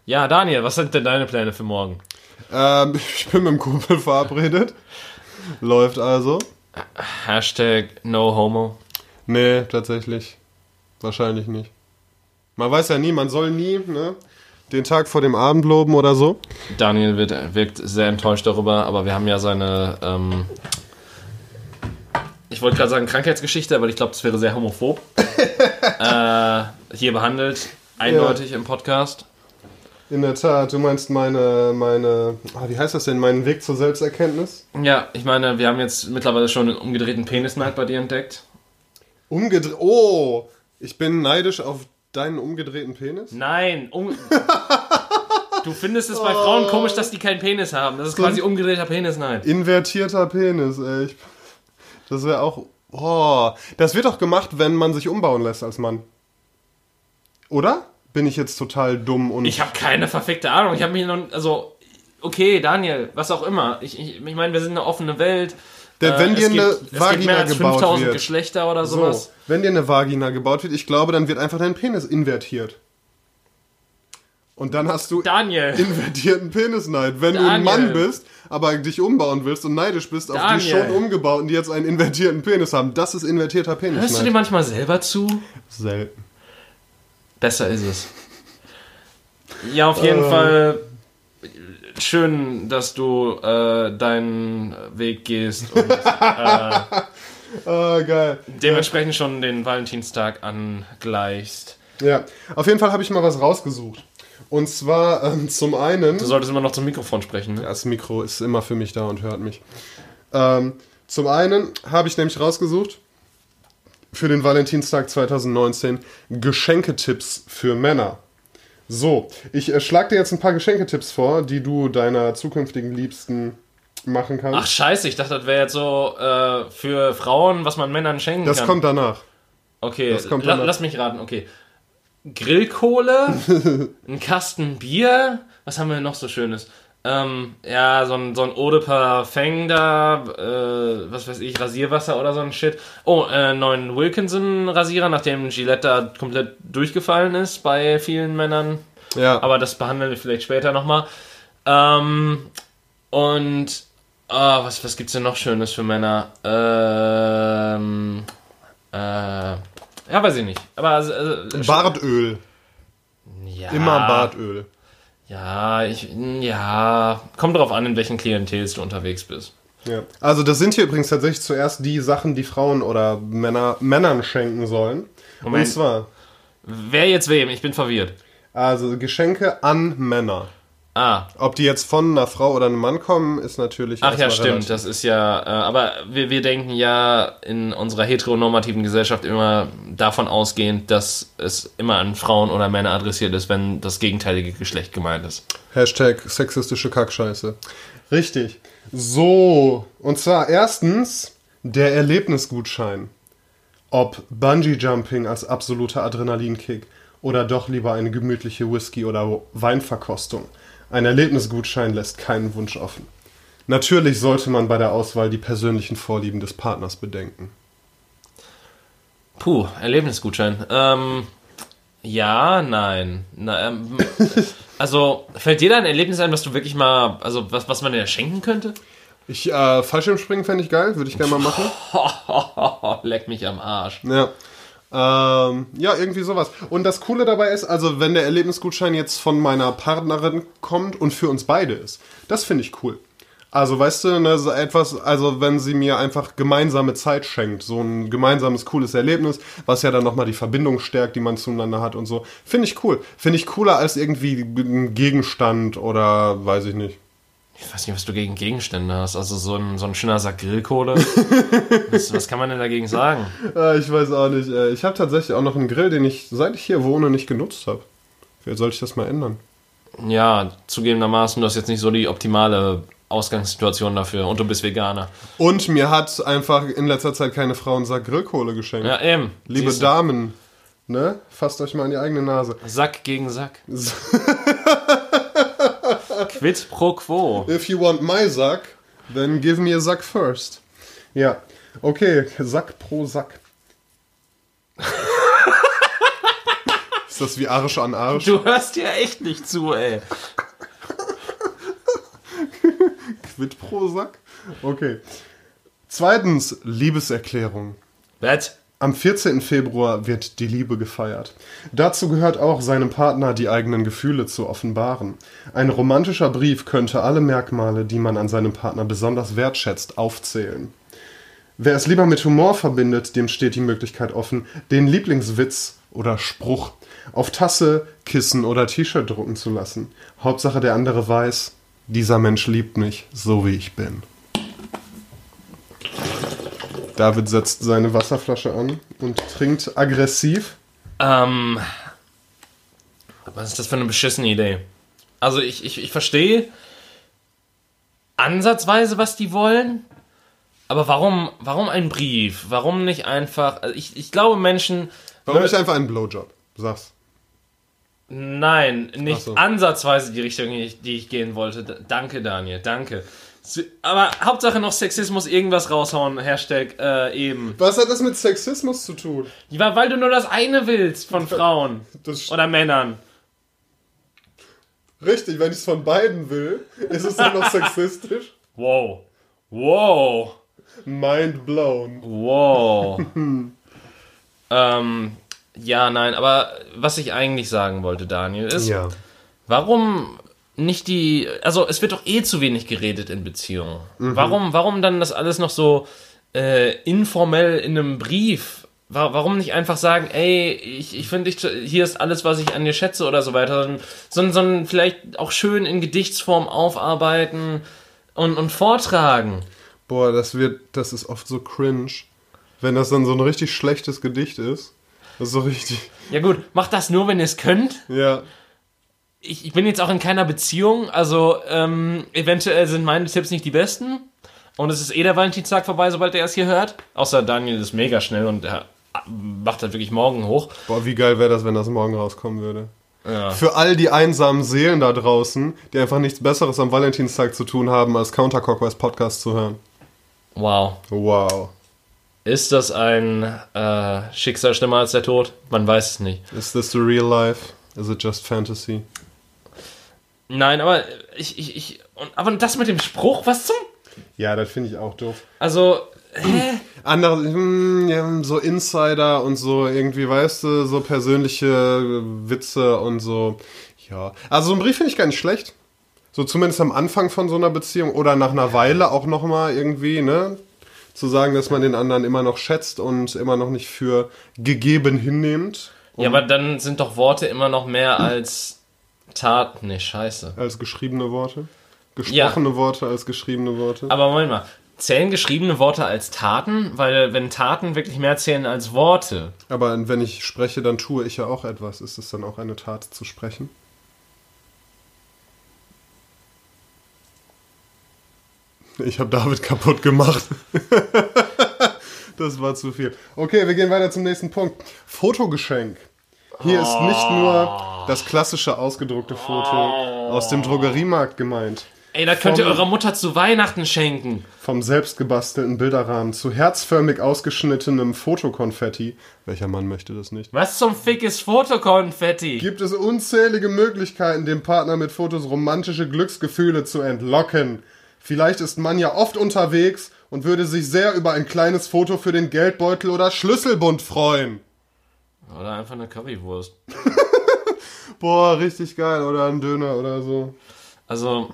ja, Daniel, was sind denn deine Pläne für morgen? Ähm, ich bin mit dem Kumpel verabredet. Läuft also. Hashtag no homo. Nee, tatsächlich. Wahrscheinlich nicht. Man weiß ja nie, man soll nie, ne? Den Tag vor dem Abend loben oder so. Daniel wird, wirkt sehr enttäuscht darüber, aber wir haben ja seine, ähm, ich wollte gerade sagen Krankheitsgeschichte, aber ich glaube, das wäre sehr homophob. [laughs] äh, hier behandelt, eindeutig im Podcast. In der Tat, du meinst meine, meine, ah, wie heißt das denn, meinen Weg zur Selbsterkenntnis? Ja, ich meine, wir haben jetzt mittlerweile schon einen umgedrehten Penisneid bei dir entdeckt. Umgedreht, oh, ich bin neidisch auf deinen umgedrehten Penis? Nein, um [laughs] Du findest es bei Frauen komisch, dass die keinen Penis haben. Das ist quasi umgedrehter Penisneid. Invertierter Penis, ey. Ich, das wäre auch, oh, das wird doch gemacht, wenn man sich umbauen lässt als Mann. Oder? Bin ich jetzt total dumm und... Ich habe keine verfickte Ahnung. Ich habe mich noch. Also, okay, Daniel, was auch immer. Ich, ich, ich meine, wir sind eine offene Welt. Denn Äh, wenn es dir gibt- eine Vagina gebaut 5000 wird. Geschlechter oder So, sowas. wenn dir eine Vagina gebaut wird, ich glaube, dann wird einfach dein Penis invertiert. Und dann hast du Daniel. [laughs] invertierten Penisneid. Wenn du ein Daniel. Mann bist, aber dich umbauen willst und neidisch bist auf die Daniel. schon umgebauten, die jetzt einen invertierten Penis haben, das ist invertierter Hörst du dir Penisneid. manchmal selber zu? Selten. Besser ist es. Ja, auf jeden Ähm. Fall schön, dass du äh, deinen Weg gehst und [laughs] Ah, geil. dementsprechend schon den Valentinstag angleichst. Ja, auf jeden Fall habe ich mal was rausgesucht. Und zwar ähm, zum einen... Du solltest immer noch zum Mikrofon sprechen, ne? Das Mikro ist immer für mich da und hört mich. Ähm, zum einen habe ich nämlich rausgesucht für den Valentinstag 2019 Geschenketipps für Männer. So, ich äh, schlage dir jetzt ein paar Geschenketipps vor, die du deiner zukünftigen Liebsten machen kannst. Ach scheiße, ich dachte, das wäre jetzt so äh, für Frauen, was man Männern schenken das kann. kommt danach. Okay, Das kommt la danach. lass mich raten, okay. Grillkohle, [laughs] ein Kasten Bier, was haben wir noch so Schönes? Ähm, ja, so ein, so ein de Parfum da, äh, was weiß ich, Rasierwasser oder so ein Shit. Oh, äh, neuen Wilkinson-Rasierer, nachdem Gillette da komplett durchgefallen ist bei vielen Männern. Ja, Aber das behandeln wir vielleicht später nochmal. Ähm, und ah, was, was gibt's denn noch Schönes für Männer? Ähm, äh, ja, weiß ich nicht. Aber also, also, Bartöl. ja, Immer Bartöl. Ja, ich, ja, kommt drauf an, in welchen Klientels du unterwegs bist. Ja. Also das sind hier übrigens tatsächlich zuerst die Sachen, die Frauen oder Männer Männern schenken sollen. Moment. Und zwar, Wer jetzt wem? Ich bin verwirrt. also Geschenke an Männer. Ah, Ob die jetzt von einer Frau oder einem Mann kommen, ist natürlich. ach ja, stimmt. relativ. Das ist ja, äh, aber wir, wir denken ja in unserer heteronormativen Gesellschaft immer davon ausgehend, dass es immer an Frauen oder Männer adressiert ist, wenn das gegenteilige Geschlecht gemeint ist. Hashtag sexistische Kackscheiße. Richtig. So, und zwar erstens der Erlebnisgutschein. Ob Bungee Jumping als absoluter Adrenalinkick oder doch lieber eine gemütliche Whisky- oder Weinverkostung. Ein Erlebnisgutschein lässt keinen Wunsch offen. Natürlich sollte man bei der Auswahl die persönlichen Vorlieben des Partners bedenken. Puh, Erlebnisgutschein. Ähm, ja, nein. Na, ähm, [laughs] also, fällt dir da ein Erlebnis ein, was du wirklich mal, also was, was man dir schenken könnte? Ich, äh, Fallschirmspringen fände ich geil, würde ich gerne mal machen. [laughs] Leck mich am Arsch. Ja. Ähm, ja, irgendwie sowas. Und das Coole dabei ist, also wenn der Erlebnisgutschein jetzt von meiner Partnerin kommt und für uns beide ist, das finde ich cool. Also weißt du, ne, so etwas, also wenn sie mir einfach gemeinsame Zeit schenkt, so ein gemeinsames cooles Erlebnis, was ja dann nochmal die Verbindung stärkt, die man zueinander hat und so, finde ich cool. Finde ich cooler als irgendwie ein Gegenstand oder weiß ich nicht. Ich weiß nicht, was du gegen Gegenstände hast. Also so ein, so ein schöner Sack Grillkohle. [laughs] was, was kann man denn dagegen sagen? Äh, ich weiß auch nicht. Äh, ich habe tatsächlich auch noch einen Grill, den ich, seit ich hier wohne, nicht genutzt habe. Vielleicht sollte ich das mal ändern. Ja, zugegebenermaßen, du hast jetzt nicht so die optimale Ausgangssituation dafür und du bist Veganer. Und mir hat einfach in letzter Zeit keine Frau einen Sack Grillkohle geschenkt. Ja, eben. Liebe. Damen, ne? Fasst euch mal in die eigene Nase. Sack gegen Sack. [laughs] Quid pro quo. If you want my Sack, then give me a Sack first. Ja, okay, Sack pro Sack. [laughs] Ist das wie Arsch an Arsch? Du hörst dir echt nicht zu, ey. Quid pro Sack? Okay. Zweitens, Liebeserklärung. Was? Am 14. Februar wird die Liebe gefeiert. Dazu gehört auch, seinem Partner die eigenen Gefühle zu offenbaren. Ein romantischer Brief könnte alle Merkmale, die man an seinem Partner besonders wertschätzt, aufzählen. Wer es lieber mit Humor verbindet, dem steht die Möglichkeit offen, den Lieblingswitz oder Spruch auf Tasse, Kissen oder T-Shirt drucken zu lassen. Hauptsache der andere weiß, dieser Mensch liebt mich, so wie ich bin. David setzt seine Wasserflasche an und trinkt aggressiv. Ähm, was ist das für eine beschissene Idee? Also ich, ich, ich verstehe ansatzweise, was die wollen, aber warum, warum ein Brief? Warum nicht einfach, also ich, ich glaube Menschen, Warum nicht einfach einen Blowjob? Sag's. nein, nicht so. ansatzweise die Richtung, die ich, die ich gehen wollte. Danke, Daniel, danke. Aber Hauptsache noch Sexismus, irgendwas raushauen, Hashtag äh, eben. Was hat das mit Sexismus zu tun? Ja, weil du nur das eine willst von Frauen Das oder Männern. richtig, wenn ich es von beiden will, ist es dann noch [laughs] sexistisch? Wow. Wow. Mind blown. Wow. [laughs] ähm, ja, nein, aber was ich eigentlich sagen wollte, Daniel, ist, Ja. warum nicht die, also es wird doch eh zu wenig geredet in Beziehungen. Warum, warum dann das alles noch so äh, informell in einem Brief? Wa- Warum nicht einfach sagen, ey, ich, ich finde, dich- hier ist alles, was ich an dir schätze oder so weiter, sondern, sondern vielleicht auch schön in Gedichtsform aufarbeiten und, und vortragen. Boah, das wird, das ist oft so cringe. Wenn das dann so ein richtig schlechtes Gedicht ist. Das ist so richtig. Ja gut, macht das nur, wenn ihr es könnt. Ja. Ich, ich bin jetzt auch in keiner Beziehung, also ähm, eventuell sind meine Tipps nicht die besten. Und es ist eh der Valentinstag vorbei, sobald er es hier hört. Außer Daniel ist mega schnell und er macht das wirklich morgen hoch. Boah, wie geil wäre das, wenn das morgen rauskommen würde. Ja. Für all die einsamen Seelen da draußen, die einfach nichts Besseres am Valentinstag zu tun haben, als Counterclockwise Podcast zu hören. Wow. Wow. Ist das ein äh, Schicksal schlimmer als der Tod? Man weiß es nicht. Is this the real life? Is it just fantasy? Nein, aber ich, ich, ich. Und, aber das mit dem Spruch, was zum. Ja, das finde ich auch doof. Also, [clears throat] hä? Andere, hm, so Insider und so irgendwie, weißt du, so persönliche Witze und so. Ja, also so ein Brief finde ich gar nicht schlecht. So zumindest am Anfang von so einer Beziehung oder nach einer Weile auch nochmal irgendwie, ne? Zu sagen, dass man den anderen immer noch schätzt und immer noch nicht für gegeben hinnimmt. Ja, aber dann sind doch Worte immer noch mehr als Tat. Nee, scheiße. Als geschriebene Worte. Gesprochene Worte als geschriebene Worte. Aber Moment mal. Zählen geschriebene Worte als Taten? Weil wenn Taten wirklich mehr zählen als Worte. Aber wenn ich spreche, dann tue ich ja auch etwas. Ist es dann auch eine Tat zu sprechen? Ich habe David kaputt gemacht. [laughs] das war zu viel. Okay, wir gehen weiter zum nächsten Punkt. Fotogeschenk. Hier ist nicht nur das klassische ausgedruckte Foto aus dem Drogeriemarkt gemeint. Ey, da könnt ihr eurer Mutter zu Weihnachten schenken. Vom selbstgebastelten Bilderrahmen zu herzförmig ausgeschnittenem Fotokonfetti. Welcher Mann möchte das nicht? Was zum Fick ist Fotokonfetti? Gibt es unzählige Möglichkeiten, dem Partner mit Fotos romantische Glücksgefühle zu entlocken. Vielleicht ist man ja oft unterwegs und würde sich sehr über ein kleines Foto für den Geldbeutel oder Schlüsselbund freuen. Oder einfach eine Currywurst. [laughs] Boah, richtig geil. Oder ein Döner oder so. Also,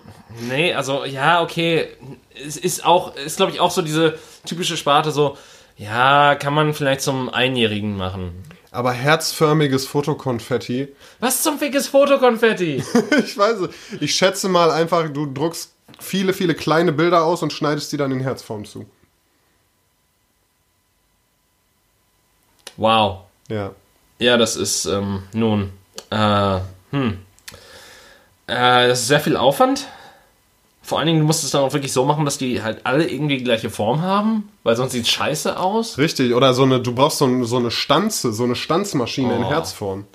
nee, also, ja, okay. Es ist auch, ist glaube ich auch so diese typische Sparte so, ja, kann man vielleicht zum Einjährigen machen. Aber herzförmiges Fotokonfetti. Was zum Fick ist Fotokonfetti? [laughs] Ich weiß es. Ich schätze mal einfach, du druckst viele, viele kleine Bilder aus und schneidest die dann in Herzform zu. wow. Ja. Ja, das ist, ähm, nun, äh, hm. Äh, das ist sehr viel Aufwand. Vor allen Dingen, du musst es dann auch wirklich so machen, dass die halt alle irgendwie die gleiche Form haben, weil sonst sieht scheiße aus. Richtig, oder so eine, du brauchst so, eine- so eine Stanze, so eine Stanzmaschine in Oh. Herzform.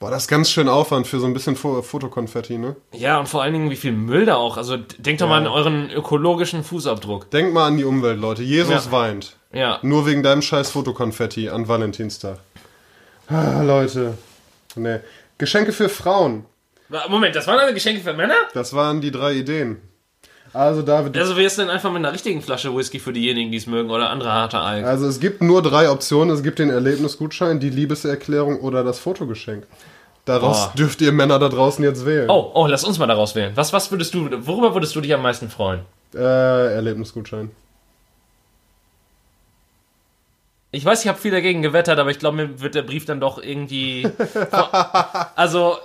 Boah, das ist ganz schön Aufwand für so ein bisschen Fo Fotokonfetti, ne? Ja, und vor allen Dingen, wie viel Müll da auch. Also, denkt doch mal an euren ökologischen Fußabdruck. Denk mal an die Umwelt, Leute. Jesus Ja. weint. Ja. Nur wegen deinem scheiß Fotokonfetti an Valentinstag. Ah, Leute. Nee. Geschenke für Frauen. Moment, das waren alle Geschenke für Männer? Das waren die drei Ideen. Also, David, Also, wie ist denn einfach mit einer richtigen Flasche Whisky für diejenigen, die es mögen oder andere harte Alk? also es gibt nur drei Optionen. Es gibt den Erlebnisgutschein, die Liebeserklärung oder das Fotogeschenk. Daraus Boah. dürft ihr Männer da draußen jetzt wählen. Oh, oh, lass uns mal daraus wählen. Was, was würdest du, worüber würdest du dich am meisten freuen? Äh, Erlebnisgutschein. Ich weiß, ich habe viel dagegen gewettert, aber ich glaube, mir wird der Brief dann doch irgendwie. [laughs] also,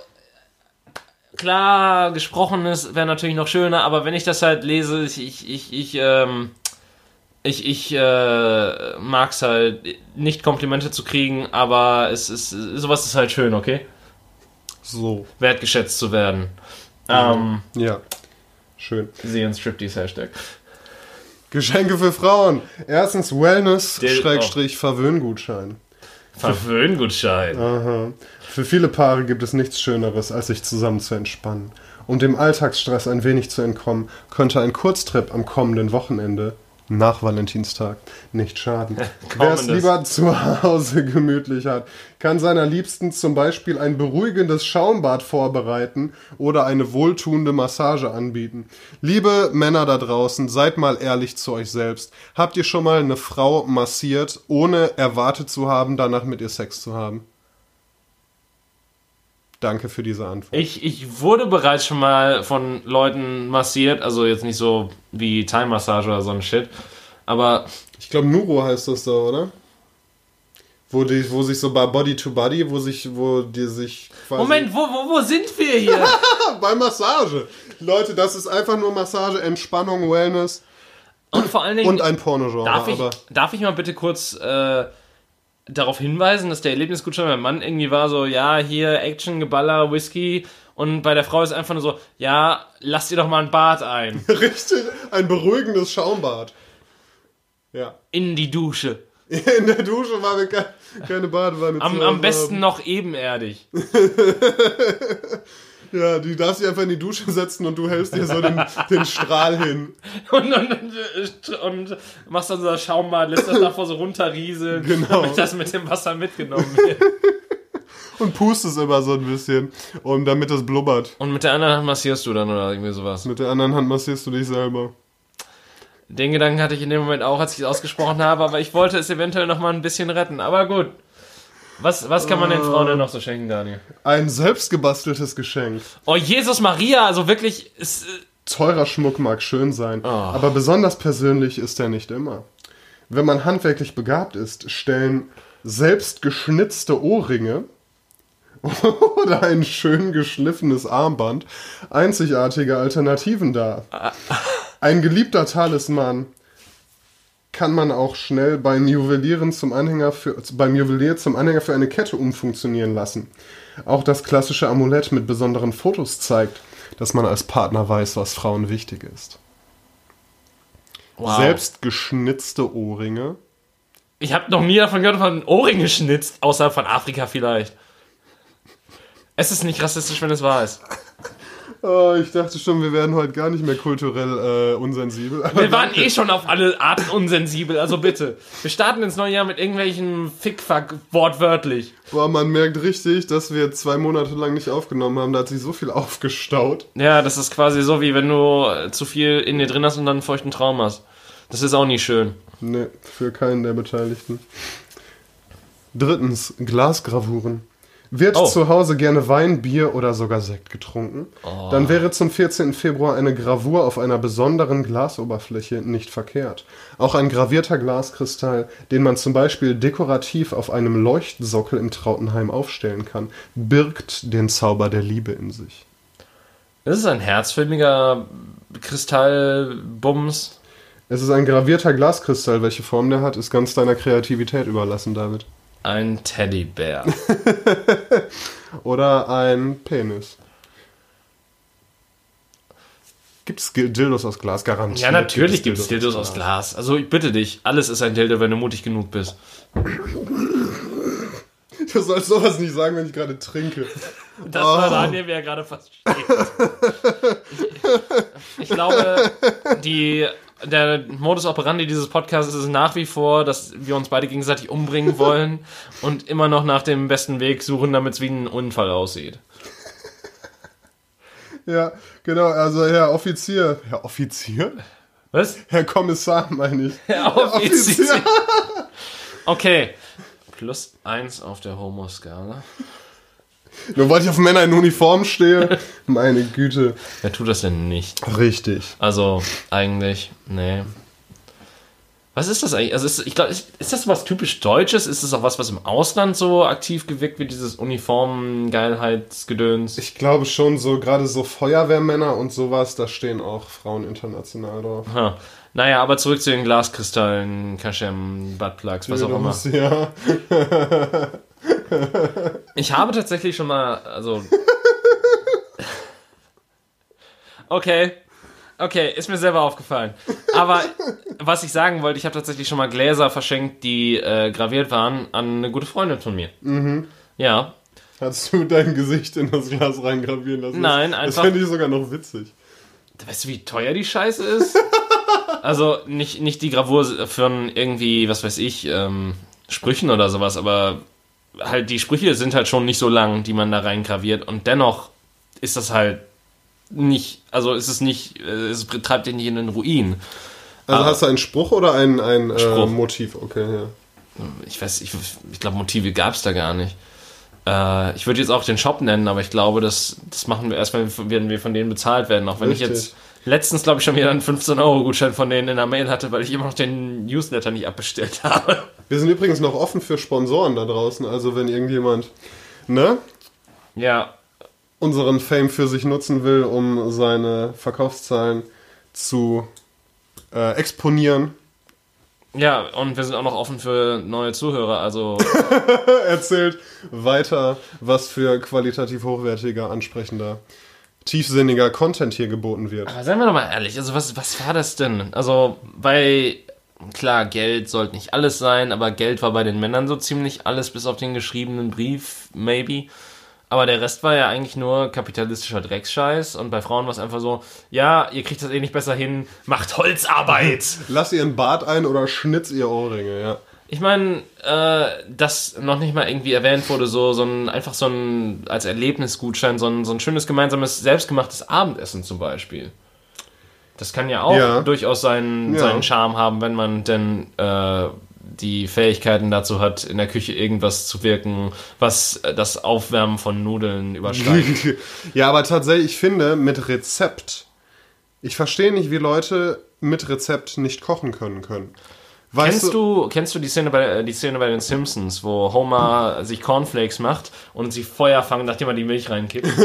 klar, gesprochenes wäre natürlich noch schöner, aber wenn ich das halt lese, ich, ich, ich, ich, ähm, ich, ich äh, mag es halt nicht Komplimente zu kriegen, aber es ist, sowas ist halt schön, okay? So. Wertgeschätzt zu werden. Ähm, Ja. Schön. sehen Striptease Hashtag. Geschenke für Frauen. Erstens Wellness, Der- Schrägstrich, Verwöhngutschein. Verwöhngutschein. Aha. Für viele Paare gibt es nichts Schöneres, als sich zusammen zu entspannen. Um dem Alltagsstress ein wenig zu entkommen, könnte ein Kurztrip am kommenden Wochenende nach Valentinstag nicht schaden. [laughs] Wer es lieber zu Hause gemütlich hat, kann seiner Liebsten zum Beispiel ein beruhigendes Schaumbad vorbereiten oder eine wohltuende Massage anbieten. Liebe Männer da draußen, seid mal ehrlich zu euch selbst. Habt ihr schon mal eine Frau massiert, ohne erwartet zu haben, danach mit ihr Sex zu haben? Danke für diese Antwort. Ich, ich wurde bereits schon mal von Leuten massiert, also jetzt nicht so wie Thai-Massage oder so ein Shit, aber Ich glaube, Nuro heißt das da, oder? Wo, die, wo sich so bei Body to Body, wo sich, wo die sich quasi. Moment, wo, wo, wo sind wir hier? [laughs] Bei Massage. Leute, das ist einfach nur Massage, Entspannung, Wellness Und vor allen Dingen, und ein Pornogenre. darf, ich, darf ich mal bitte kurz äh, darauf hinweisen, dass der Erlebnisgutschein beim Mann irgendwie war so, ja, hier Action, Geballer, Whisky und bei der Frau ist einfach nur so, ja, lass dir doch mal ein Bad ein. [laughs] richtig ein beruhigendes Schaumbad. Ja. In die Dusche. [laughs] In der Dusche war wir ke keine Badewanne Am, am besten haben. noch ebenerdig. [laughs] Ja, du darfst dich einfach in die Dusche setzen und du hältst dir so den, den Strahl hin. [laughs] Und, und, und, und machst dann so das Schaumbad, lässt das davor so runterrieseln, [laughs] Genau. damit das mit dem Wasser mitgenommen wird. [laughs] Und pustest immer so ein bisschen, und damit das blubbert. Und mit der anderen Hand massierst du dann oder irgendwie sowas. Mit der anderen Hand massierst du dich selber. Den Gedanken hatte ich in dem Moment auch, als ich es ausgesprochen habe, aber ich wollte es eventuell noch mal ein bisschen retten. Aber gut. Was, was kann man den Frauen denn noch so schenken, Daniel? Ein selbstgebasteltes Geschenk. Oh, Jesus Maria, also wirklich, ist, äh, Teurer Schmuck mag schön sein, Oh. aber besonders persönlich ist er nicht immer. Wenn man handwerklich begabt ist, stellen selbst geschnitzte Ohrringe [laughs] oder ein schön geschliffenes Armband einzigartige Alternativen dar. Ein geliebter Talisman kann man auch schnell beim Juwelieren zum Anhänger für, beim Juwelier zum Anhänger für eine Kette umfunktionieren lassen. Auch das klassische Amulett mit besonderen Fotos zeigt, dass man als Partner weiß, was Frauen wichtig ist. wow. Selbst geschnitzte Ohrringe. Ich habe noch nie davon gehört, von Ohrringen geschnitzt, außer von Afrika vielleicht. Es ist nicht rassistisch, wenn es wahr ist. Oh, ich dachte schon, wir werden heute gar nicht mehr kulturell äh, unsensibel. [laughs] Wir waren eh schon auf alle Arten unsensibel, also bitte. Wir starten ins neue Jahr mit irgendwelchen Fickfuck, wortwörtlich. Boah, man merkt richtig, dass wir zwei Monate lang nicht aufgenommen haben. Da hat sich so viel aufgestaut. Ja, das ist quasi so, wie wenn du äh, zu viel in dir drin hast und dann einen feuchten Traum hast. Das ist auch nicht schön. Ne, für keinen der Beteiligten. Drittens, Glasgravuren. Wird Oh. zu Hause gerne Wein, Bier oder sogar Sekt getrunken? Oh. Dann wäre zum 14. Februar eine Gravur auf einer besonderen Glasoberfläche nicht verkehrt. Auch ein gravierter Glaskristall, den man zum Beispiel dekorativ auf einem Leuchtsockel im Trautenheim aufstellen kann, birgt den Zauber der Liebe in sich. Das ist ein herzförmiger Kristallbums. Es ist ein gravierter Glaskristall. Welche Form der hat, ist ganz deiner Kreativität überlassen, David. Ein Teddybär. [laughs] Oder ein Penis. Gibt es Dildos aus Glas? Garantiert. Ja, natürlich gibt es Dildos aus Glas. Also ich bitte dich, alles ist ein Dildo, wenn du mutig genug bist. [laughs] Du sollst sowas nicht sagen, wenn ich gerade trinke. Das war Daniel, wer gerade fast steht. Ich, ich glaube, die, der Modus operandi dieses Podcasts ist nach wie vor, dass wir uns beide gegenseitig umbringen [laughs] wollen und immer noch nach dem besten Weg suchen, damit es wie ein Unfall aussieht. Ja, genau. Also, Herr Offizier. Herr Offizier? Was? Herr Kommissar, meine ich. Herr Offizier. Okay. Plus eins auf der Homo-Skala. Nur weil ich auf Männer in Uniform stehe. [laughs] Meine Güte. Wer tut das denn nicht? Richtig. Also, eigentlich, nee. Was ist das eigentlich? Also, ist, ich glaube, ist, ist das was typisch Deutsches? Ist das auch was, was im Ausland so aktiv gewirkt wird, dieses Uniformen-Geilheitsgedöns? Ich glaube schon so, gerade so Feuerwehrmänner und sowas, da stehen auch Frauen international drauf. Ha. Naja, aber zurück zu den Glaskristallen, Kaschem, Buttplugs, was auch immer. Ja. [laughs] Ich habe tatsächlich schon mal, also. [laughs] Okay. Okay, ist mir selber aufgefallen. Aber was ich sagen wollte, ich habe tatsächlich schon mal Gläser verschenkt, die äh, graviert waren, an eine gute Freundin von mir. Mhm. Ja. Hast du dein Gesicht in das Glas reingravieren lassen? Nein, Das einfach- fände ich sogar noch witzig. Weißt du, wie teuer die Scheiße ist? [laughs] also nicht, nicht die Gravur von irgendwie, was weiß ich, ähm, Sprüchen oder sowas, aber halt die Sprüche sind halt schon nicht so lang, die man da reingraviert und dennoch ist das halt nicht, also ist es nicht, äh, es treibt den nicht in den Ruin. Also Aber- hast du einen Spruch oder ein, ein äh. Motiv? Okay, ja. Ich weiß, ich, ich glaube, Motive gab es da gar nicht. Äh, ich würde jetzt auch den Shop nennen, aber ich glaube, das, das machen wir erst, wenn wir, von denen bezahlt werden. Auch wenn ich Richtig. jetzt letztens, glaube ich, schon wieder einen 15-Euro-Gutschein von denen in der Mail hatte, weil ich immer noch den Newsletter nicht abbestellt habe. Wir sind übrigens noch offen für Sponsoren da draußen. Also wenn irgendjemand ne, Ja, unseren Fame für sich nutzen will, um seine Verkaufszahlen zu äh, exponieren, ja, und wir sind auch noch offen für neue Zuhörer. Also, [laughs] erzählt weiter, was für qualitativ hochwertiger, ansprechender, tiefsinniger Content hier geboten wird. aber seien wir doch mal ehrlich, also was, was war das denn? Also, bei, klar, Geld sollte nicht alles sein, aber Geld war bei den Männern so ziemlich alles, bis auf den geschriebenen Brief, maybe. Aber der Rest war ja eigentlich nur kapitalistischer Drecksscheiß und bei Frauen war es einfach so, ja, ihr kriegt das eh nicht besser hin, macht Holzarbeit. [laughs] Lass ihren Bart ein oder schnitz ihr Ohrringe, ja. Ich meine, äh, dass noch nicht mal irgendwie erwähnt wurde, so, so ein, einfach so ein, als Erlebnisgutschein, so ein, so ein schönes gemeinsames, selbstgemachtes Abendessen zum Beispiel. Das kann ja auch Ja. durchaus seinen, Ja. seinen Charme haben, wenn man denn äh, die Fähigkeiten dazu hat, in der Küche irgendwas zu wirken, was äh, das Aufwärmen von Nudeln übersteigt. [laughs] ja, aber tatsächlich, ich finde, mit Rezept, ich verstehe nicht, wie Leute mit Rezept nicht kochen können können. Weißt kennst du, kennst du die Szene bei die Szene bei den Simpsons, wo Homer sich Cornflakes macht und sie Feuer fangen, nachdem er die Milch reinkippt? [laughs]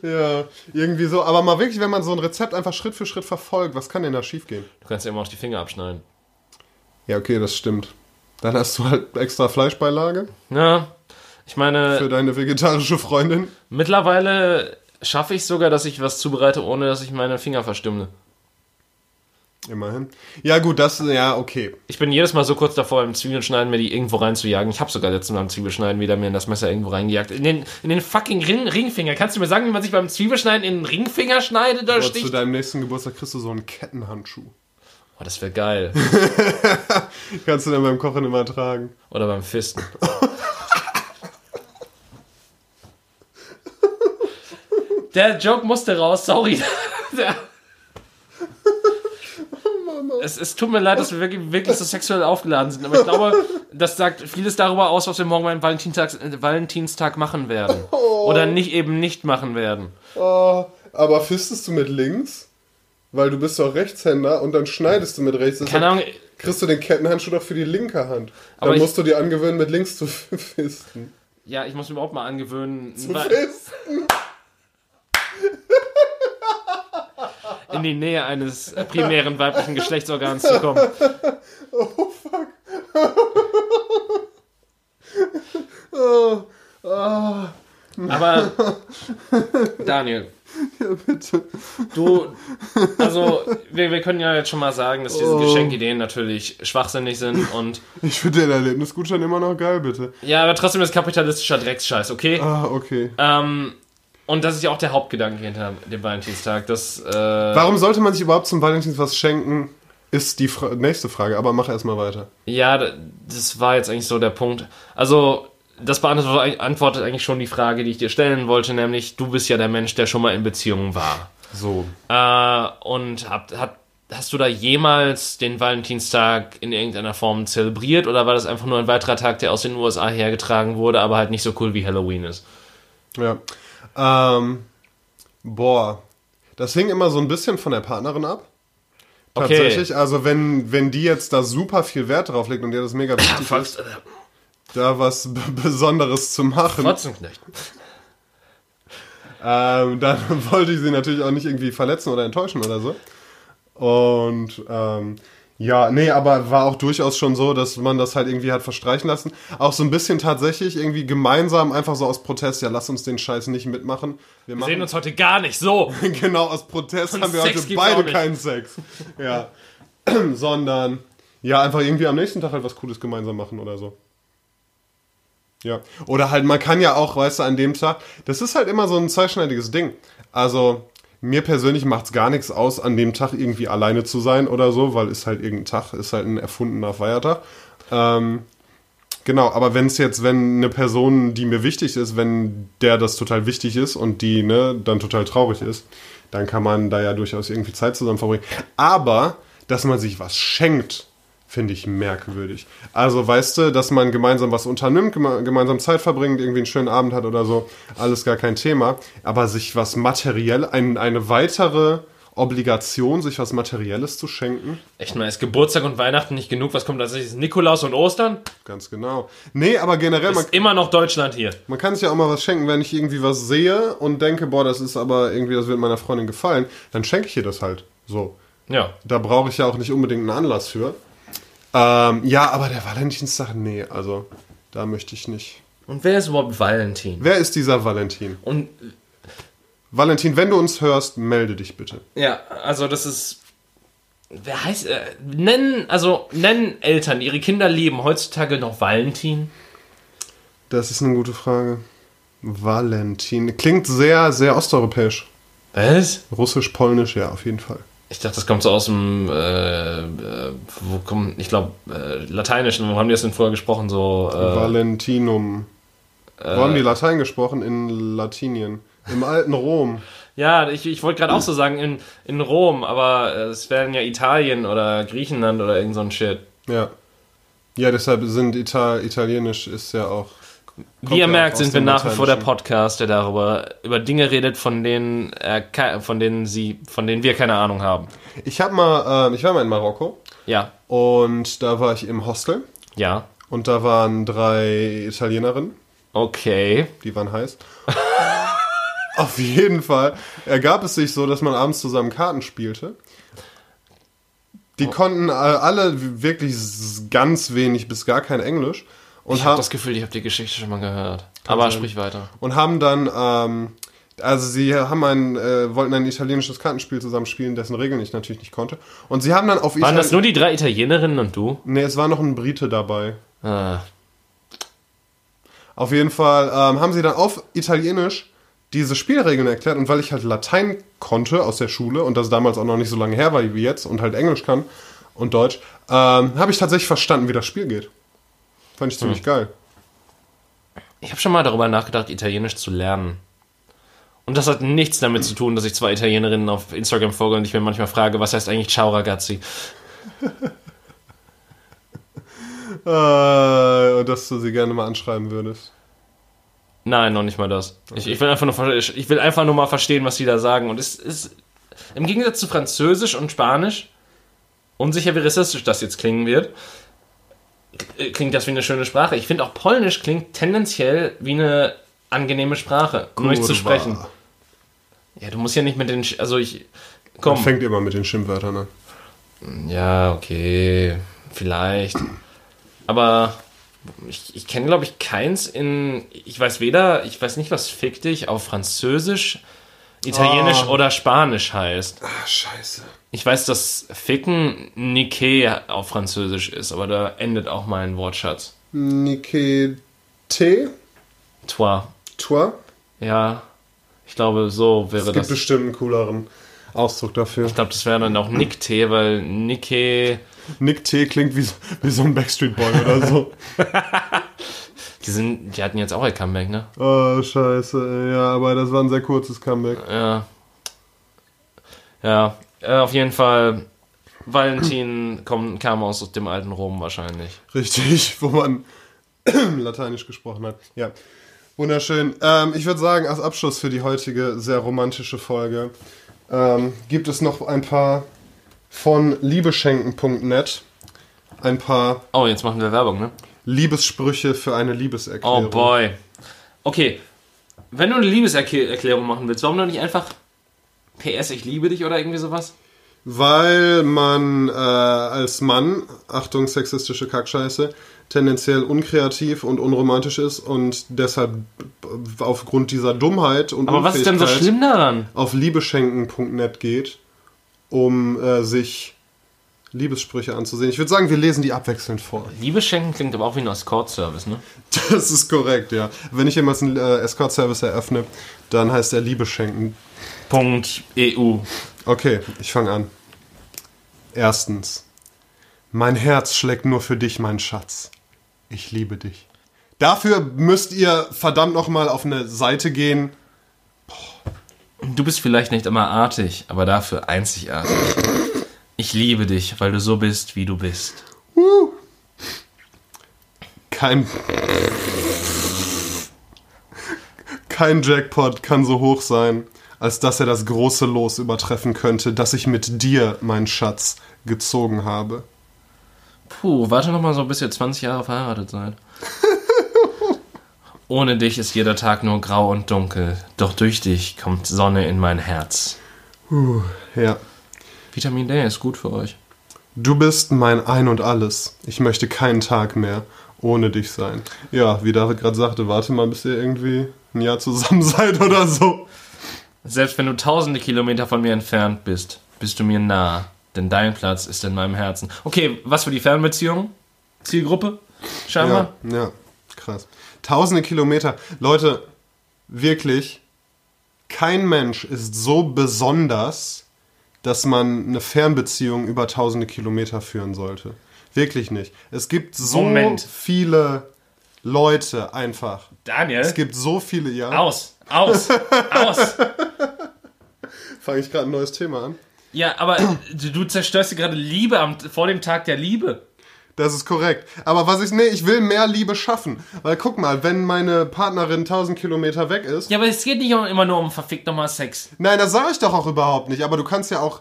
Ja, irgendwie so. Aber mal wirklich, wenn man so ein Rezept einfach Schritt für Schritt verfolgt, was kann denn da schiefgehen? Du kannst ja immer auch die Finger abschneiden. Ja, okay, das stimmt. Dann hast du halt extra Fleischbeilage Ja, ich meine, für deine vegetarische Freundin. mittlerweile schaffe ich sogar, dass ich was zubereite, ohne dass ich meine Finger verstümmle. Immerhin. Ja, gut, das, ja, okay. Ich bin jedes Mal so kurz davor, im Zwiebelschneiden mir die irgendwo reinzujagen. Ich habe sogar letztes Mal beim Zwiebelschneiden wieder mir in das Messer irgendwo reingejagt. In den, in den fucking Ring, Ringfinger. Kannst du mir sagen, wie man sich beim Zwiebelschneiden in den Ringfinger schneidet oder zu deinem nächsten Geburtstag kriegst du so einen Kettenhandschuh. Oh, das wäre geil. [laughs] Kannst du dann beim Kochen immer tragen. Oder beim Fisten. [laughs] Der Joke musste raus, sorry. [laughs] Es, es tut mir leid, dass wir wirklich, wirklich so sexuell aufgeladen sind, aber ich glaube, [laughs] das sagt vieles darüber aus, was wir morgen beim Valentinstag, äh, Valentinstag machen werden. Oder nicht eben nicht machen werden. Oh, aber fistest du mit links? Weil du bist doch Rechtshänder und dann schneidest du mit rechts. Deshalb Keine Ahnung, kriegst du den Kettenhandschuh doch für die linke Hand. Aber Dann musst du dir angewöhnen, mit links zu [laughs] fisten. ja, ich muss mir überhaupt mal angewöhnen, Zu fisten? [laughs] in die Nähe eines äh, primären weiblichen Geschlechtsorgans zu kommen. Oh, oh. Aber Daniel, Ja, bitte. du, also wir, wir können ja jetzt schon mal sagen, dass diese Oh. Geschenkideen natürlich schwachsinnig sind und Ich finde den Erlebnisgutschein immer noch geil, bitte. ja, aber trotzdem ist kapitalistischer Drecksscheiß, okay? Ah, okay. Ähm, und das ist ja auch der Hauptgedanke hinter dem Valentinstag, dass äh, Warum sollte man sich überhaupt zum Valentins was schenken? Ist die Fra nächste Frage, aber mach erstmal weiter. ja, das war jetzt eigentlich so der Punkt. Also das beantwortet eigentlich schon die Frage, die ich dir stellen wollte, nämlich du bist ja der Mensch, der schon mal in Beziehungen war. So. Äh, und habt, hat, hast du da jemals den Valentinstag in irgendeiner Form zelebriert oder war das einfach nur ein weiterer Tag, der aus den USA hergetragen wurde, aber halt nicht so cool wie Halloween ist? Ja. Ähm, boah. Das hing immer so ein bisschen von der Partnerin ab. Okay. Tatsächlich. Also wenn, wenn die jetzt da super viel Wert drauf legt und ihr das mega wichtig ist, äh, da was [laughs] Besonderes zu machen, Fotzenknecht. ähm, dann [laughs] wollte ich sie natürlich auch nicht irgendwie verletzen oder enttäuschen oder so. Und ähm, ja, nee, aber war auch durchaus schon so, dass man das halt irgendwie hat verstreichen lassen. Auch so ein bisschen tatsächlich irgendwie gemeinsam einfach so aus Protest, ja, lass uns den Scheiß nicht mitmachen. Wir Wir machen sehen uns heute gar nicht so. [laughs] genau, aus Protest Und haben wir Sex heute beide keinen Sex. Ja. [clears throat] Sondern, ja, einfach irgendwie am nächsten Tag halt was Cooles gemeinsam machen oder so. Ja. Oder halt, man kann ja auch, weißt du, an dem Tag, das ist halt immer so ein zweischneidiges Ding. Also, mir persönlich macht's gar nichts aus, an dem Tag irgendwie alleine zu sein oder so, weil ist halt irgendein Tag, ist halt ein erfundener Feiertag. Ähm, Genau, aber wenn es jetzt, wenn eine Person, die mir wichtig ist, wenn der das total wichtig ist und die ne, dann total traurig ist, dann kann man da ja durchaus irgendwie Zeit zusammen verbringen. Aber, dass man sich was schenkt, finde ich merkwürdig. Also, weißt du, dass man gemeinsam was unternimmt, geme gemeinsam Zeit verbringt, irgendwie einen schönen Abend hat oder so, alles gar kein Thema. Aber sich was materiell, ein, eine weitere Obligation, sich was Materielles zu schenken, Echt mal, ist Geburtstag und Weihnachten nicht genug? Was kommt als nächstes? Nikolaus und Ostern? ganz genau. Nee, aber generell, man, Ist immer noch Deutschland hier. Man kann sich ja auch mal was schenken, wenn ich irgendwie was sehe und denke, boah, das ist aber irgendwie, das wird meiner Freundin gefallen, dann schenke ich ihr das halt. So. Ja. Da brauche ich ja auch nicht unbedingt einen Anlass für. Ähm, ja, aber der Valentinstag, nee, also da möchte ich nicht. Und wer ist überhaupt Valentin? Wer ist dieser Valentin? Und Valentin, wenn du uns hörst, melde dich bitte. ja, also das ist. Wer heißt. Äh, nennen, also nennen Eltern ihre Kinder lieben heutzutage noch Valentin? Das ist eine gute Frage. Valentin. Klingt sehr, sehr osteuropäisch. Was? Russisch, polnisch, ja, auf jeden Fall. Ich dachte, das kommt so aus dem, äh, äh, wo kommt, ich glaube, äh, Lateinischen, wo haben die das denn vorher gesprochen? So, äh, Valentinum. Wo haben die Latein gesprochen? In Latinien. Im alten Rom. ja, ich, ich wollte gerade auch so sagen, in, in Rom, aber äh, es wären ja Italien oder Griechenland oder irgend so ein Shit. Ja. Ja, deshalb sind Ital Italienisch ist ja auch. Wie ihr merkt, sind wir nach wie vor der. Podcast, der darüber über Dinge redet, von denen er, von denen sie, von denen wir keine Ahnung haben. Ich habe mal, ähm, ich war mal in Marokko Ja, und da war ich im Hostel ja, und da waren drei Italienerinnen, okay. die waren heiß. [laughs] Auf jeden Fall ergab es sich so, dass man abends zusammen Karten spielte. Die konnten äh, alle wirklich ganz wenig bis gar kein Englisch und Ich habe haben das Gefühl, ich habe die Geschichte schon mal gehört. Aber sein. sprich weiter. und haben dann ähm, also sie haben ein äh, wollten ein italienisches Kartenspiel zusammen spielen, dessen Regeln ich natürlich nicht konnte. Und sie haben dann auf Waren das Itali- nur die drei Italienerinnen und du? Nee, es war noch ein Brite dabei. Ah, Auf jeden Fall ähm, haben sie dann auf Italienisch diese Spielregeln erklärt und weil ich halt Latein konnte aus der Schule und das damals auch noch nicht so lange her war wie jetzt und halt Englisch kann und Deutsch, ähm, habe ich tatsächlich verstanden, wie das Spiel geht. Fand ich ziemlich Hm. geil. ich habe schon mal darüber nachgedacht, Italienisch zu lernen. Und das hat nichts damit zu tun, dass ich zwei Italienerinnen auf Instagram folge und ich mir manchmal frage, was heißt eigentlich Ciao ragazzi? [laughs] Äh, und dass du sie gerne mal anschreiben würdest. Nein, noch nicht mal das. Ich, ich, will einfach nur, ich will einfach nur mal verstehen, was die da sagen. Und es ist im Gegensatz zu Französisch und Spanisch, unsicher wie rassistisch das jetzt klingen wird, klingt das wie eine schöne Sprache. Ich finde auch Polnisch klingt tendenziell wie eine angenehme Sprache, um nicht zu sprechen. Ja, du musst ja nicht mit den, Sch- also ich, komm. Fängt immer mit den Schimpfwörtern an. Ja, okay, vielleicht. Aber ich, ich kenne, glaube ich, keins in. Ich weiß weder, ich weiß nicht, was fick dich auf Französisch, Italienisch Oh. oder Spanisch heißt. Ah, scheiße. Ich weiß, dass Ficken Niké auf Französisch ist, aber da endet auch mein Wortschatz. Nikete, Toi. toi. Ja, ich glaube, so wäre Es gibt das. bestimmt einen cooleren Ausdruck dafür. Ich glaube, das wäre dann auch Nick-T, weil. Nick T klingt wie, so- wie so ein Backstreet Boy oder so. [laughs] Die, sind, die hatten jetzt auch ein Comeback, ne? Oh, scheiße. Ja, aber das war ein sehr kurzes Comeback. Ja. Ja, äh, auf jeden Fall. Valentin kommt, kam aus dem alten Rom wahrscheinlich. Richtig, wo man [coughs] Lateinisch gesprochen hat. Ja, wunderschön. Ähm, ich würde sagen, als Abschluss für die heutige sehr romantische Folge ähm, gibt es noch ein paar von liebeschenken.net ein paar Oh, jetzt machen wir Werbung, ne? Liebessprüche für eine Oh Liebeserklärung. boy. Okay, wenn du eine Liebeserklärung machen willst, warum doch nicht einfach PS, ich liebe dich oder irgendwie sowas? Weil man äh, als Mann, Achtung, sexistische Kackscheiße, tendenziell unkreativ und unromantisch ist und deshalb aufgrund dieser Dummheit und Aber was ist denn so schlimm daran? auf liebeschenken.net geht, um äh, sich Liebessprüche anzusehen. Ich würde sagen, wir lesen die abwechselnd vor. Liebe schenken klingt aber auch wie ein Escort-Service, ne? Das ist korrekt, ja. Wenn ich jemals einen äh, Escort-Service eröffne, dann heißt er Liebeschenken. Punkt EU. Okay, ich fange an. Erstens. Mein Herz schlägt nur für dich, mein Schatz. Ich liebe dich. Dafür müsst ihr verdammt nochmal auf eine Seite gehen. Du bist vielleicht nicht immer artig, aber dafür einzigartig. Ich liebe dich, weil du so bist, wie du bist. Kein. Kein Jackpot kann so hoch sein, als dass er das große Los übertreffen könnte, das ich mit dir, mein Schatz, gezogen habe. Puh, warte noch mal so, bis ihr 20 Jahre verheiratet seid. [laughs] Ohne dich ist jeder Tag nur grau und dunkel, doch durch dich kommt Sonne in mein Herz. Ja. Vitamin D ist gut für euch. Du bist mein Ein und Alles. Ich möchte keinen Tag mehr ohne dich sein. Ja, wie David gerade sagte, warte mal, bis ihr irgendwie ein Jahr zusammen [laughs] seid oder so. Selbst wenn du tausende Kilometer von mir entfernt bist, bist du mir nah, denn dein Platz ist in meinem Herzen. Okay, was für die Fernbeziehung? Zielgruppe? Scheinbar? Ja, ja, krass. Tausende Kilometer. Leute, wirklich, kein Mensch ist so besonders, dass man eine Fernbeziehung über tausende Kilometer führen sollte. Wirklich nicht. Es gibt so Moment. viele Leute einfach. Daniel? Es gibt so viele, ja. aus, aus, aus. [laughs] Fange ich gerade ein neues Thema an. Ja, aber du, zerstörst dir gerade Liebe am, vor dem Tag der Liebe. Das ist korrekt. Aber was ich, nee, ich will mehr Liebe schaffen. Weil guck mal, wenn meine Partnerin 1000 Kilometer weg ist. Ja, aber es geht nicht immer nur um verfickt nochmal Sex. Nein, das sage ich doch auch überhaupt nicht. Aber du kannst ja auch,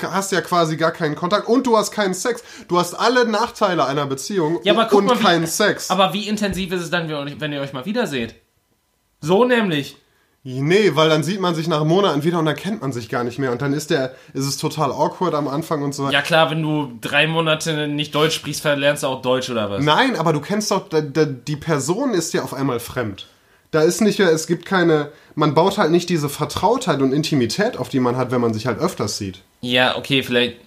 hast ja quasi gar keinen Kontakt und du hast keinen Sex. Du hast alle Nachteile einer Beziehung Ja, aber guck und mal, wie- keinen Sex. Aber wie intensiv ist es dann, wenn ihr euch mal wiederseht? So nämlich. Nee, weil dann sieht man sich nach Monaten wieder und dann kennt man sich gar nicht mehr. Und dann ist der, ist es total awkward am Anfang und so weiter. Ja klar, wenn du drei Monate nicht Deutsch sprichst, verlernst du auch Deutsch oder was? Nein, aber du kennst doch, die Person ist ja auf einmal fremd. Da ist nicht, mehr- es gibt keine, man baut halt nicht diese Vertrautheit und Intimität auf, die man hat, wenn man sich halt öfters sieht. Ja, okay, vielleicht.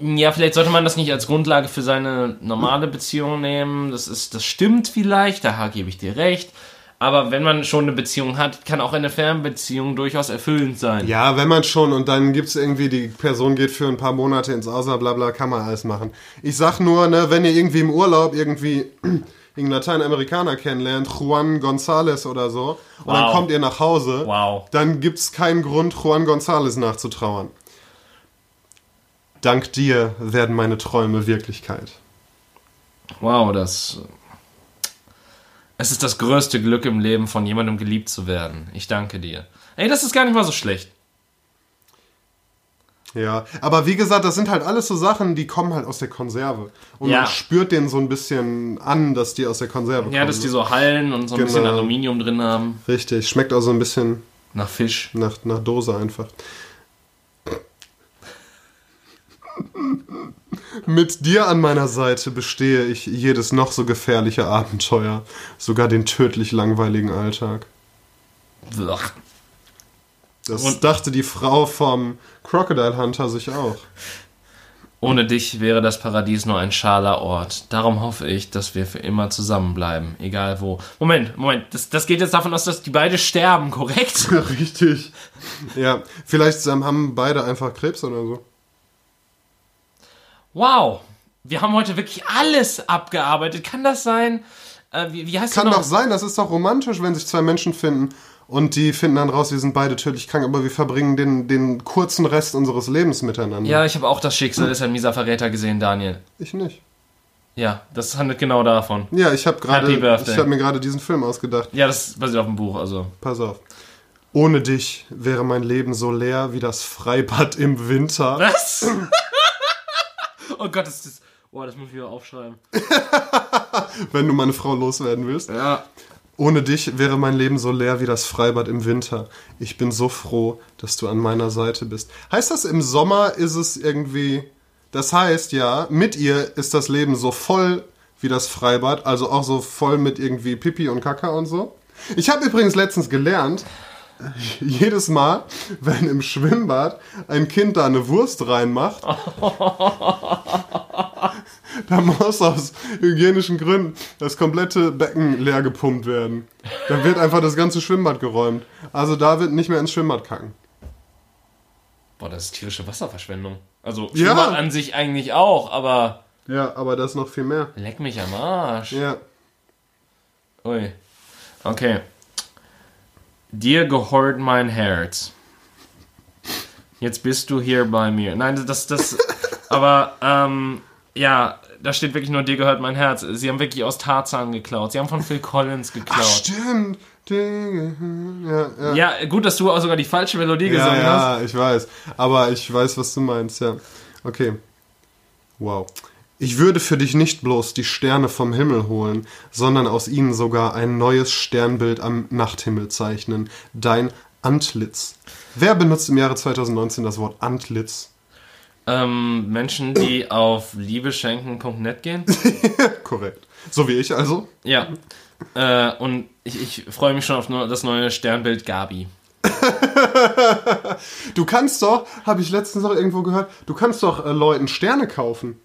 Ja, vielleicht sollte man das nicht als Grundlage für seine normale Beziehung nehmen. Das ist, das stimmt vielleicht, da gebe ich dir recht. Aber wenn man schon eine Beziehung hat, kann auch eine Fernbeziehung durchaus erfüllend sein. Ja, wenn man schon und dann gibt's irgendwie, die Person geht für ein paar Monate ins Ausland, bla bla, kann man alles machen. Ich sag nur, ne, wenn ihr irgendwie im Urlaub irgendwie [clears throat] irgendeinen Lateinamerikaner kennenlernt, Juan González oder so, und dann Wow. kommt ihr nach Hause, Wow. dann gibt's keinen Grund, Juan González nachzutrauern. Dank dir werden meine Träume Wirklichkeit. Wow, das. Es ist das größte Glück im Leben, von jemandem geliebt zu werden. Ich danke dir. Ey, das ist gar nicht mal so schlecht. Ja, aber wie gesagt, das sind halt alles so Sachen, die kommen halt aus der Konserve. Und Ja. man spürt denen so ein bisschen an, dass die aus der Konserve kommen. Ja, dass die so Hallen und so ein bisschen Genau. Aluminium drin haben. Richtig, schmeckt auch so ein bisschen Nach Fisch. nach, nach Dose einfach. Mit dir an meiner Seite bestehe ich jedes noch so gefährliche Abenteuer, sogar den tödlich langweiligen Alltag. Blech. Das Und- dachte die Frau vom Crocodile Hunter sich auch. Ohne dich wäre das Paradies nur ein schaler Ort. Darum hoffe ich, dass wir für immer zusammenbleiben, egal wo. Moment, Moment, das, das geht jetzt davon aus, dass die beide sterben, korrekt? [laughs] Richtig. Ja, vielleicht haben beide einfach Krebs oder so. Wow, wir haben heute wirklich alles abgearbeitet. Kann das sein? Äh, wie, wie heißt Kann du noch? doch sein, das ist doch romantisch, wenn sich zwei Menschen finden und die finden dann raus, wir sind beide tödlich krank, aber wir verbringen den, den kurzen Rest unseres Lebens miteinander. Ja, ich habe auch das Schicksal ist ein mieser Verräter gesehen, Daniel. Ich nicht. Ja, das handelt genau davon. Ja, ich habe gerade, ich habe mir gerade diesen Film ausgedacht. Ja, das basiert auf dem Buch, also. Pass auf. Ohne dich wäre mein Leben so leer wie das Freibad im Winter. Was? [laughs] oh Gott, das ist. Boah, das muss ich wieder aufschreiben. [laughs] Wenn du meine Frau loswerden willst. Ja. Ohne dich wäre mein Leben so leer wie das Freibad im Winter. Ich bin so froh, dass du an meiner Seite bist. Heißt das, im Sommer ist es irgendwie. Das heißt ja, mit ihr ist das Leben so voll wie das Freibad, also auch so voll mit irgendwie Pipi und Kaka und so. Ich habe übrigens letztens gelernt, [laughs] jedes Mal, wenn im Schwimmbad ein Kind da eine Wurst reinmacht, [laughs] da muss aus hygienischen Gründen das komplette Becken leer gepumpt werden. Da wird einfach das ganze Schwimmbad geräumt. Also da wird nicht mehr ins Schwimmbad kacken. Boah, das ist tierische Wasserverschwendung. Also, Ja. Schwimmbad an sich eigentlich auch, aber. Ja, aber das noch viel mehr. Leck mich am Arsch. Ja. Ui. Okay. Dir gehört mein Herz. Jetzt bist du hier bei mir. Nein, das, das, [laughs] aber, ähm, ja, da steht wirklich nur, dir gehört mein Herz. Sie haben wirklich aus Tarzan geklaut. Sie haben von Phil Collins Ach, geklaut. stimmt. Dinge. Ja, ja. ja, gut, dass du auch sogar die falsche Melodie Ja, gesungen hast. ja, ich weiß. Aber ich weiß, was du meinst, ja. Okay. Wow. Ich würde für dich nicht bloß die Sterne vom Himmel holen, sondern aus ihnen sogar ein neues Sternbild am Nachthimmel zeichnen. Dein Antlitz. Wer benutzt im Jahre 2019 das Wort Antlitz? Ähm, Menschen, die auf liebeschenken.net gehen. [laughs] Korrekt. So wie ich also. Ja. Äh, und ich, ich freue mich schon auf das neue Sternbild Gabi. [laughs] Du kannst doch, habe ich letztens auch irgendwo gehört, du kannst doch äh, Leuten Sterne kaufen.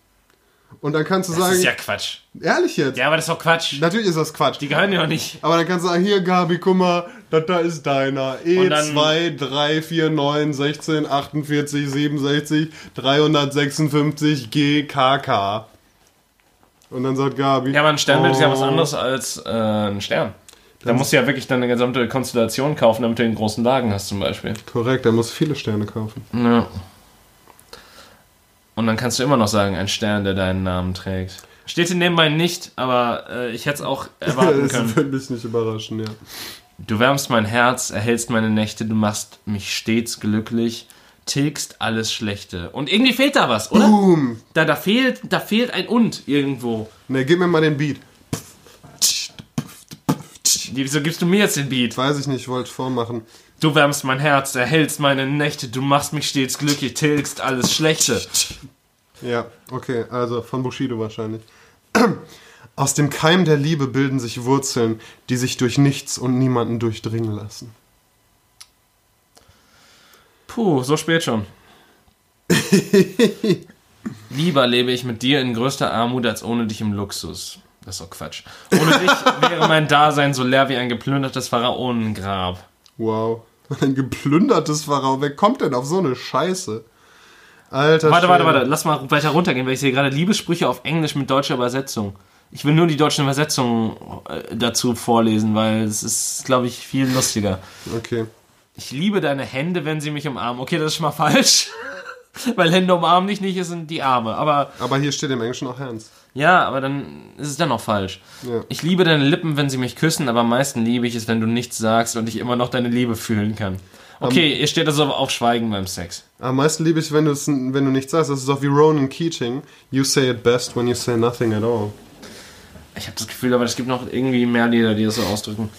Und dann kannst du Das sagen, ist ja Quatsch. ehrlich jetzt. Ja, aber das ist doch Quatsch. Natürlich ist das Quatsch. Die gehören ja auch nicht. Aber dann kannst du sagen, hier Gabi, guck mal, das da ist deiner. E Und dann- E2, 3, 4, 9, 16, 48, 67, 356, GKK. Und dann sagt Gabi. Ja, aber ein Sternbild ist ja was oh. anderes als äh, ein Stern. Da musst du ja wirklich deine gesamte Konstellation kaufen, damit du den großen Wagen hast zum Beispiel. Korrekt, er muss viele Sterne kaufen. Ja. Und dann kannst du immer noch sagen, ein Stern, der deinen Namen trägt. Steht in nebenbei nicht, aber äh, ich hätte es auch [laughs] erwarten das können. würde mich nicht überraschen, ja. Du wärmst mein Herz, erhältst meine Nächte, du machst mich stets glücklich, tilgst alles Schlechte. Und irgendwie fehlt da was, oder? Boom! Da, da, fehlt, da fehlt ein Und irgendwo. Ne, gib mir mal den Beat. Wieso gibst du mir jetzt den Beat? Weiß ich nicht, ich wollte vormachen. Du wärmst mein Herz, erhältst meine Nächte, du machst mich stets glücklich, tilgst alles Schlechte. [laughs] Ja, okay, also von Bushido wahrscheinlich. [clears throat] Aus dem Keim der Liebe bilden sich Wurzeln, die sich durch nichts und niemanden durchdringen lassen. Puh, so spät schon. [laughs] Lieber lebe ich mit dir in größter Armut als ohne dich im Luxus. Das ist doch Quatsch. Ohne dich wäre mein Dasein so leer wie ein geplündertes Pharaonengrab. Wow. [laughs] Ein geplündertes Pharao. Wer kommt denn auf so eine Scheiße? Alter Warte, warte, Schwede. warte, lass mal weiter runtergehen, weil ich sehe gerade Liebessprüche auf Englisch mit deutscher Übersetzung. Ich will nur die deutschen Übersetzungen äh, dazu vorlesen, weil es ist, glaube ich, viel lustiger. Okay. Ich liebe deine Hände, wenn sie mich umarmen. Okay, das ist schon mal [laughs] falsch. weil Hände umarmen dich nicht, es sind die Arme. Aber Aber hier steht im Englischen auch Hands. Ja, aber dann ist es dann noch falsch. Ja. Ich liebe deine Lippen, wenn sie mich küssen, aber am meisten liebe ich es, wenn du nichts sagst und ich immer noch deine Liebe fühlen kann. Okay, ihr steht also auf Schweigen beim Sex. Am meisten liebe ich, wenn, wenn du nichts sagst. Das ist auch wie Ronan Keating. You say it best when you say nothing at all. Ich habe das Gefühl, aber es gibt noch irgendwie mehr Lieder, die das so ausdrücken.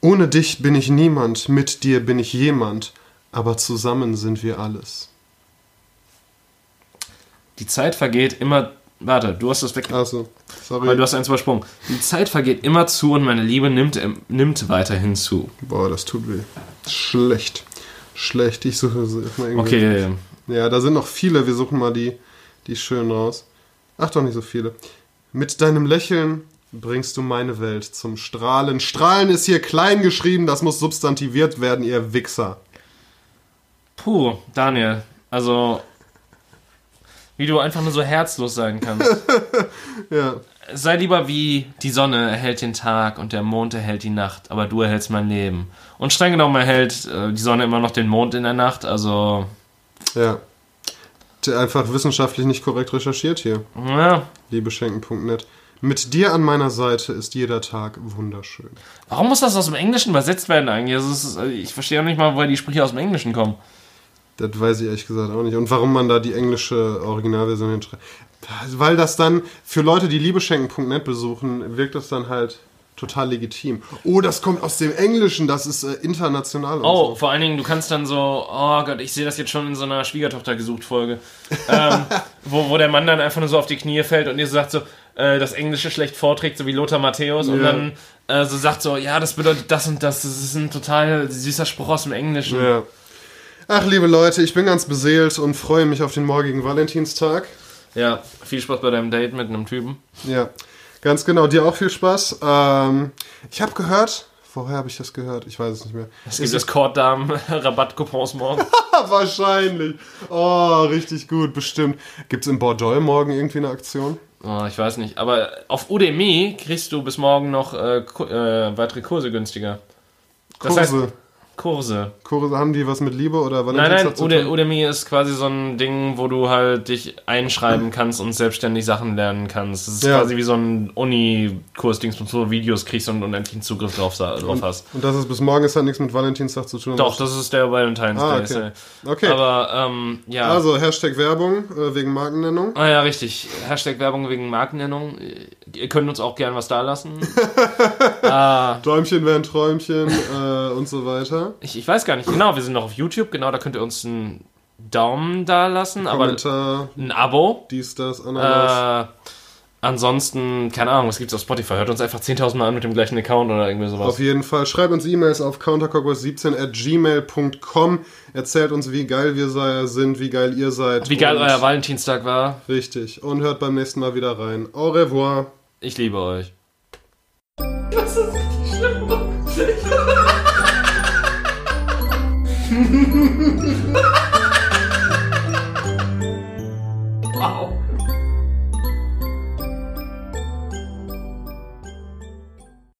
Ohne dich bin ich niemand, mit dir bin ich jemand, aber zusammen sind wir alles. Die Zeit vergeht immer. Warte, du hast das weg. Also, sorry. Weil du hast eins übersprungen. Die Zeit vergeht immer zu und meine Liebe nimmt, ähm, nimmt weiterhin zu. Boah, das tut weh. Schlecht. Schlecht. Ich suche mal irgendwie. Okay, Ja, da sind noch viele. Wir suchen mal die, die schön raus. Ach, doch nicht so viele. Mit deinem Lächeln bringst du meine Welt zum Strahlen. Strahlen ist hier klein geschrieben, das muss substantiviert werden, ihr Wichser. puh, Daniel. Also, wie du einfach nur so herzlos sein kannst. [laughs] Ja, Sei lieber wie die Sonne erhält den Tag und der Mond erhält die Nacht, aber du erhältst mein Leben. Und streng genommen erhält äh, die Sonne immer noch den Mond in der Nacht, also, ja. Einfach wissenschaftlich nicht korrekt recherchiert hier. ja. Liebeschenken.net. Mit dir an meiner Seite ist jeder Tag wunderschön. Warum muss das aus dem Englischen übersetzt werden eigentlich? Also, ist, äh, ich verstehe auch nicht mal, woher die Sprüche aus dem Englischen kommen. Das weiß ich ehrlich gesagt auch nicht. Und warum man da die englische Originalversion hinschreibt. Weil das dann für Leute, die liebeschenken.net besuchen, wirkt das dann halt total legitim. Oh, das kommt aus dem Englischen, das ist äh, international. und Oh, so. vor allen Dingen, du kannst dann so, oh Gott, ich sehe das jetzt schon in so einer Schwiegertochter gesucht Folge, ähm, [laughs] wo, wo der Mann dann einfach nur so auf die Knie fällt und ihr sagt so, äh, das Englische schlecht vorträgt, so wie Lothar Matthäus und Ja. dann äh, so sagt so, ja, das bedeutet das und das, das ist ein total süßer Spruch aus dem Englischen. Ja. Ach, liebe Leute, ich bin ganz beseelt und freue mich auf den morgigen Valentinstag. Ja, viel Spaß bei deinem Date mit einem Typen. Ja, ganz genau. Dir auch viel Spaß. Ähm, ich habe gehört, woher habe ich das gehört? Ich weiß es nicht mehr. Es gibt das Korddamen-Rabattcoupons morgen. Ah, [laughs] wahrscheinlich. Oh, richtig gut, bestimmt. Gibt es in Bordeaux morgen irgendwie eine Aktion? Oh, ich weiß nicht, aber auf Udemy kriegst du bis morgen noch äh, äh, weitere Kurse günstiger. Das heißt, Kurse. Kurse. Haben die was mit Liebe oder Nein, nein, Valentinstag zu Ude, tun? Udemy ist quasi so ein Ding, wo du halt dich einschreiben kannst und selbstständig Sachen lernen kannst. Das ist Ja. quasi wie so ein Uni-Kurs, Dings, wo du Videos kriegst und unendlichen Zugriff drauf, drauf hast. Und das ist bis morgen ist hat nichts mit Valentinstag zu tun. Doch, das ist der Valentine's Ah, Day. okay. Okay. Aber, ähm, ja. Also, Hashtag Werbung äh, wegen Markennennung. Ah ja, richtig. Hashtag Werbung wegen Markennennung. Ihr könnt uns auch gern was da lassen. [laughs] ah, Träumchen wären Träumchen äh, und so weiter. Ich, ich weiß gar nicht. Genau, wir sind noch auf YouTube. Genau, da könnt ihr uns einen Daumen da lassen. Aber Kommentar, ein Abo. dies, das, Ananas. Äh, ansonsten, keine Ahnung, was gibt's auf Spotify? Hört uns einfach 10.000 Mal an mit dem gleichen Account oder irgendwie sowas. Auf jeden Fall. Schreibt uns E-Mails auf countercockworth17 at gmail.com. Erzählt uns, wie geil wir sind, wie geil ihr seid. Wie geil euer Valentinstag war. Richtig. Und hört beim nächsten Mal wieder rein. Au revoir. Ich liebe euch. Ha Mm-hmm. [laughs]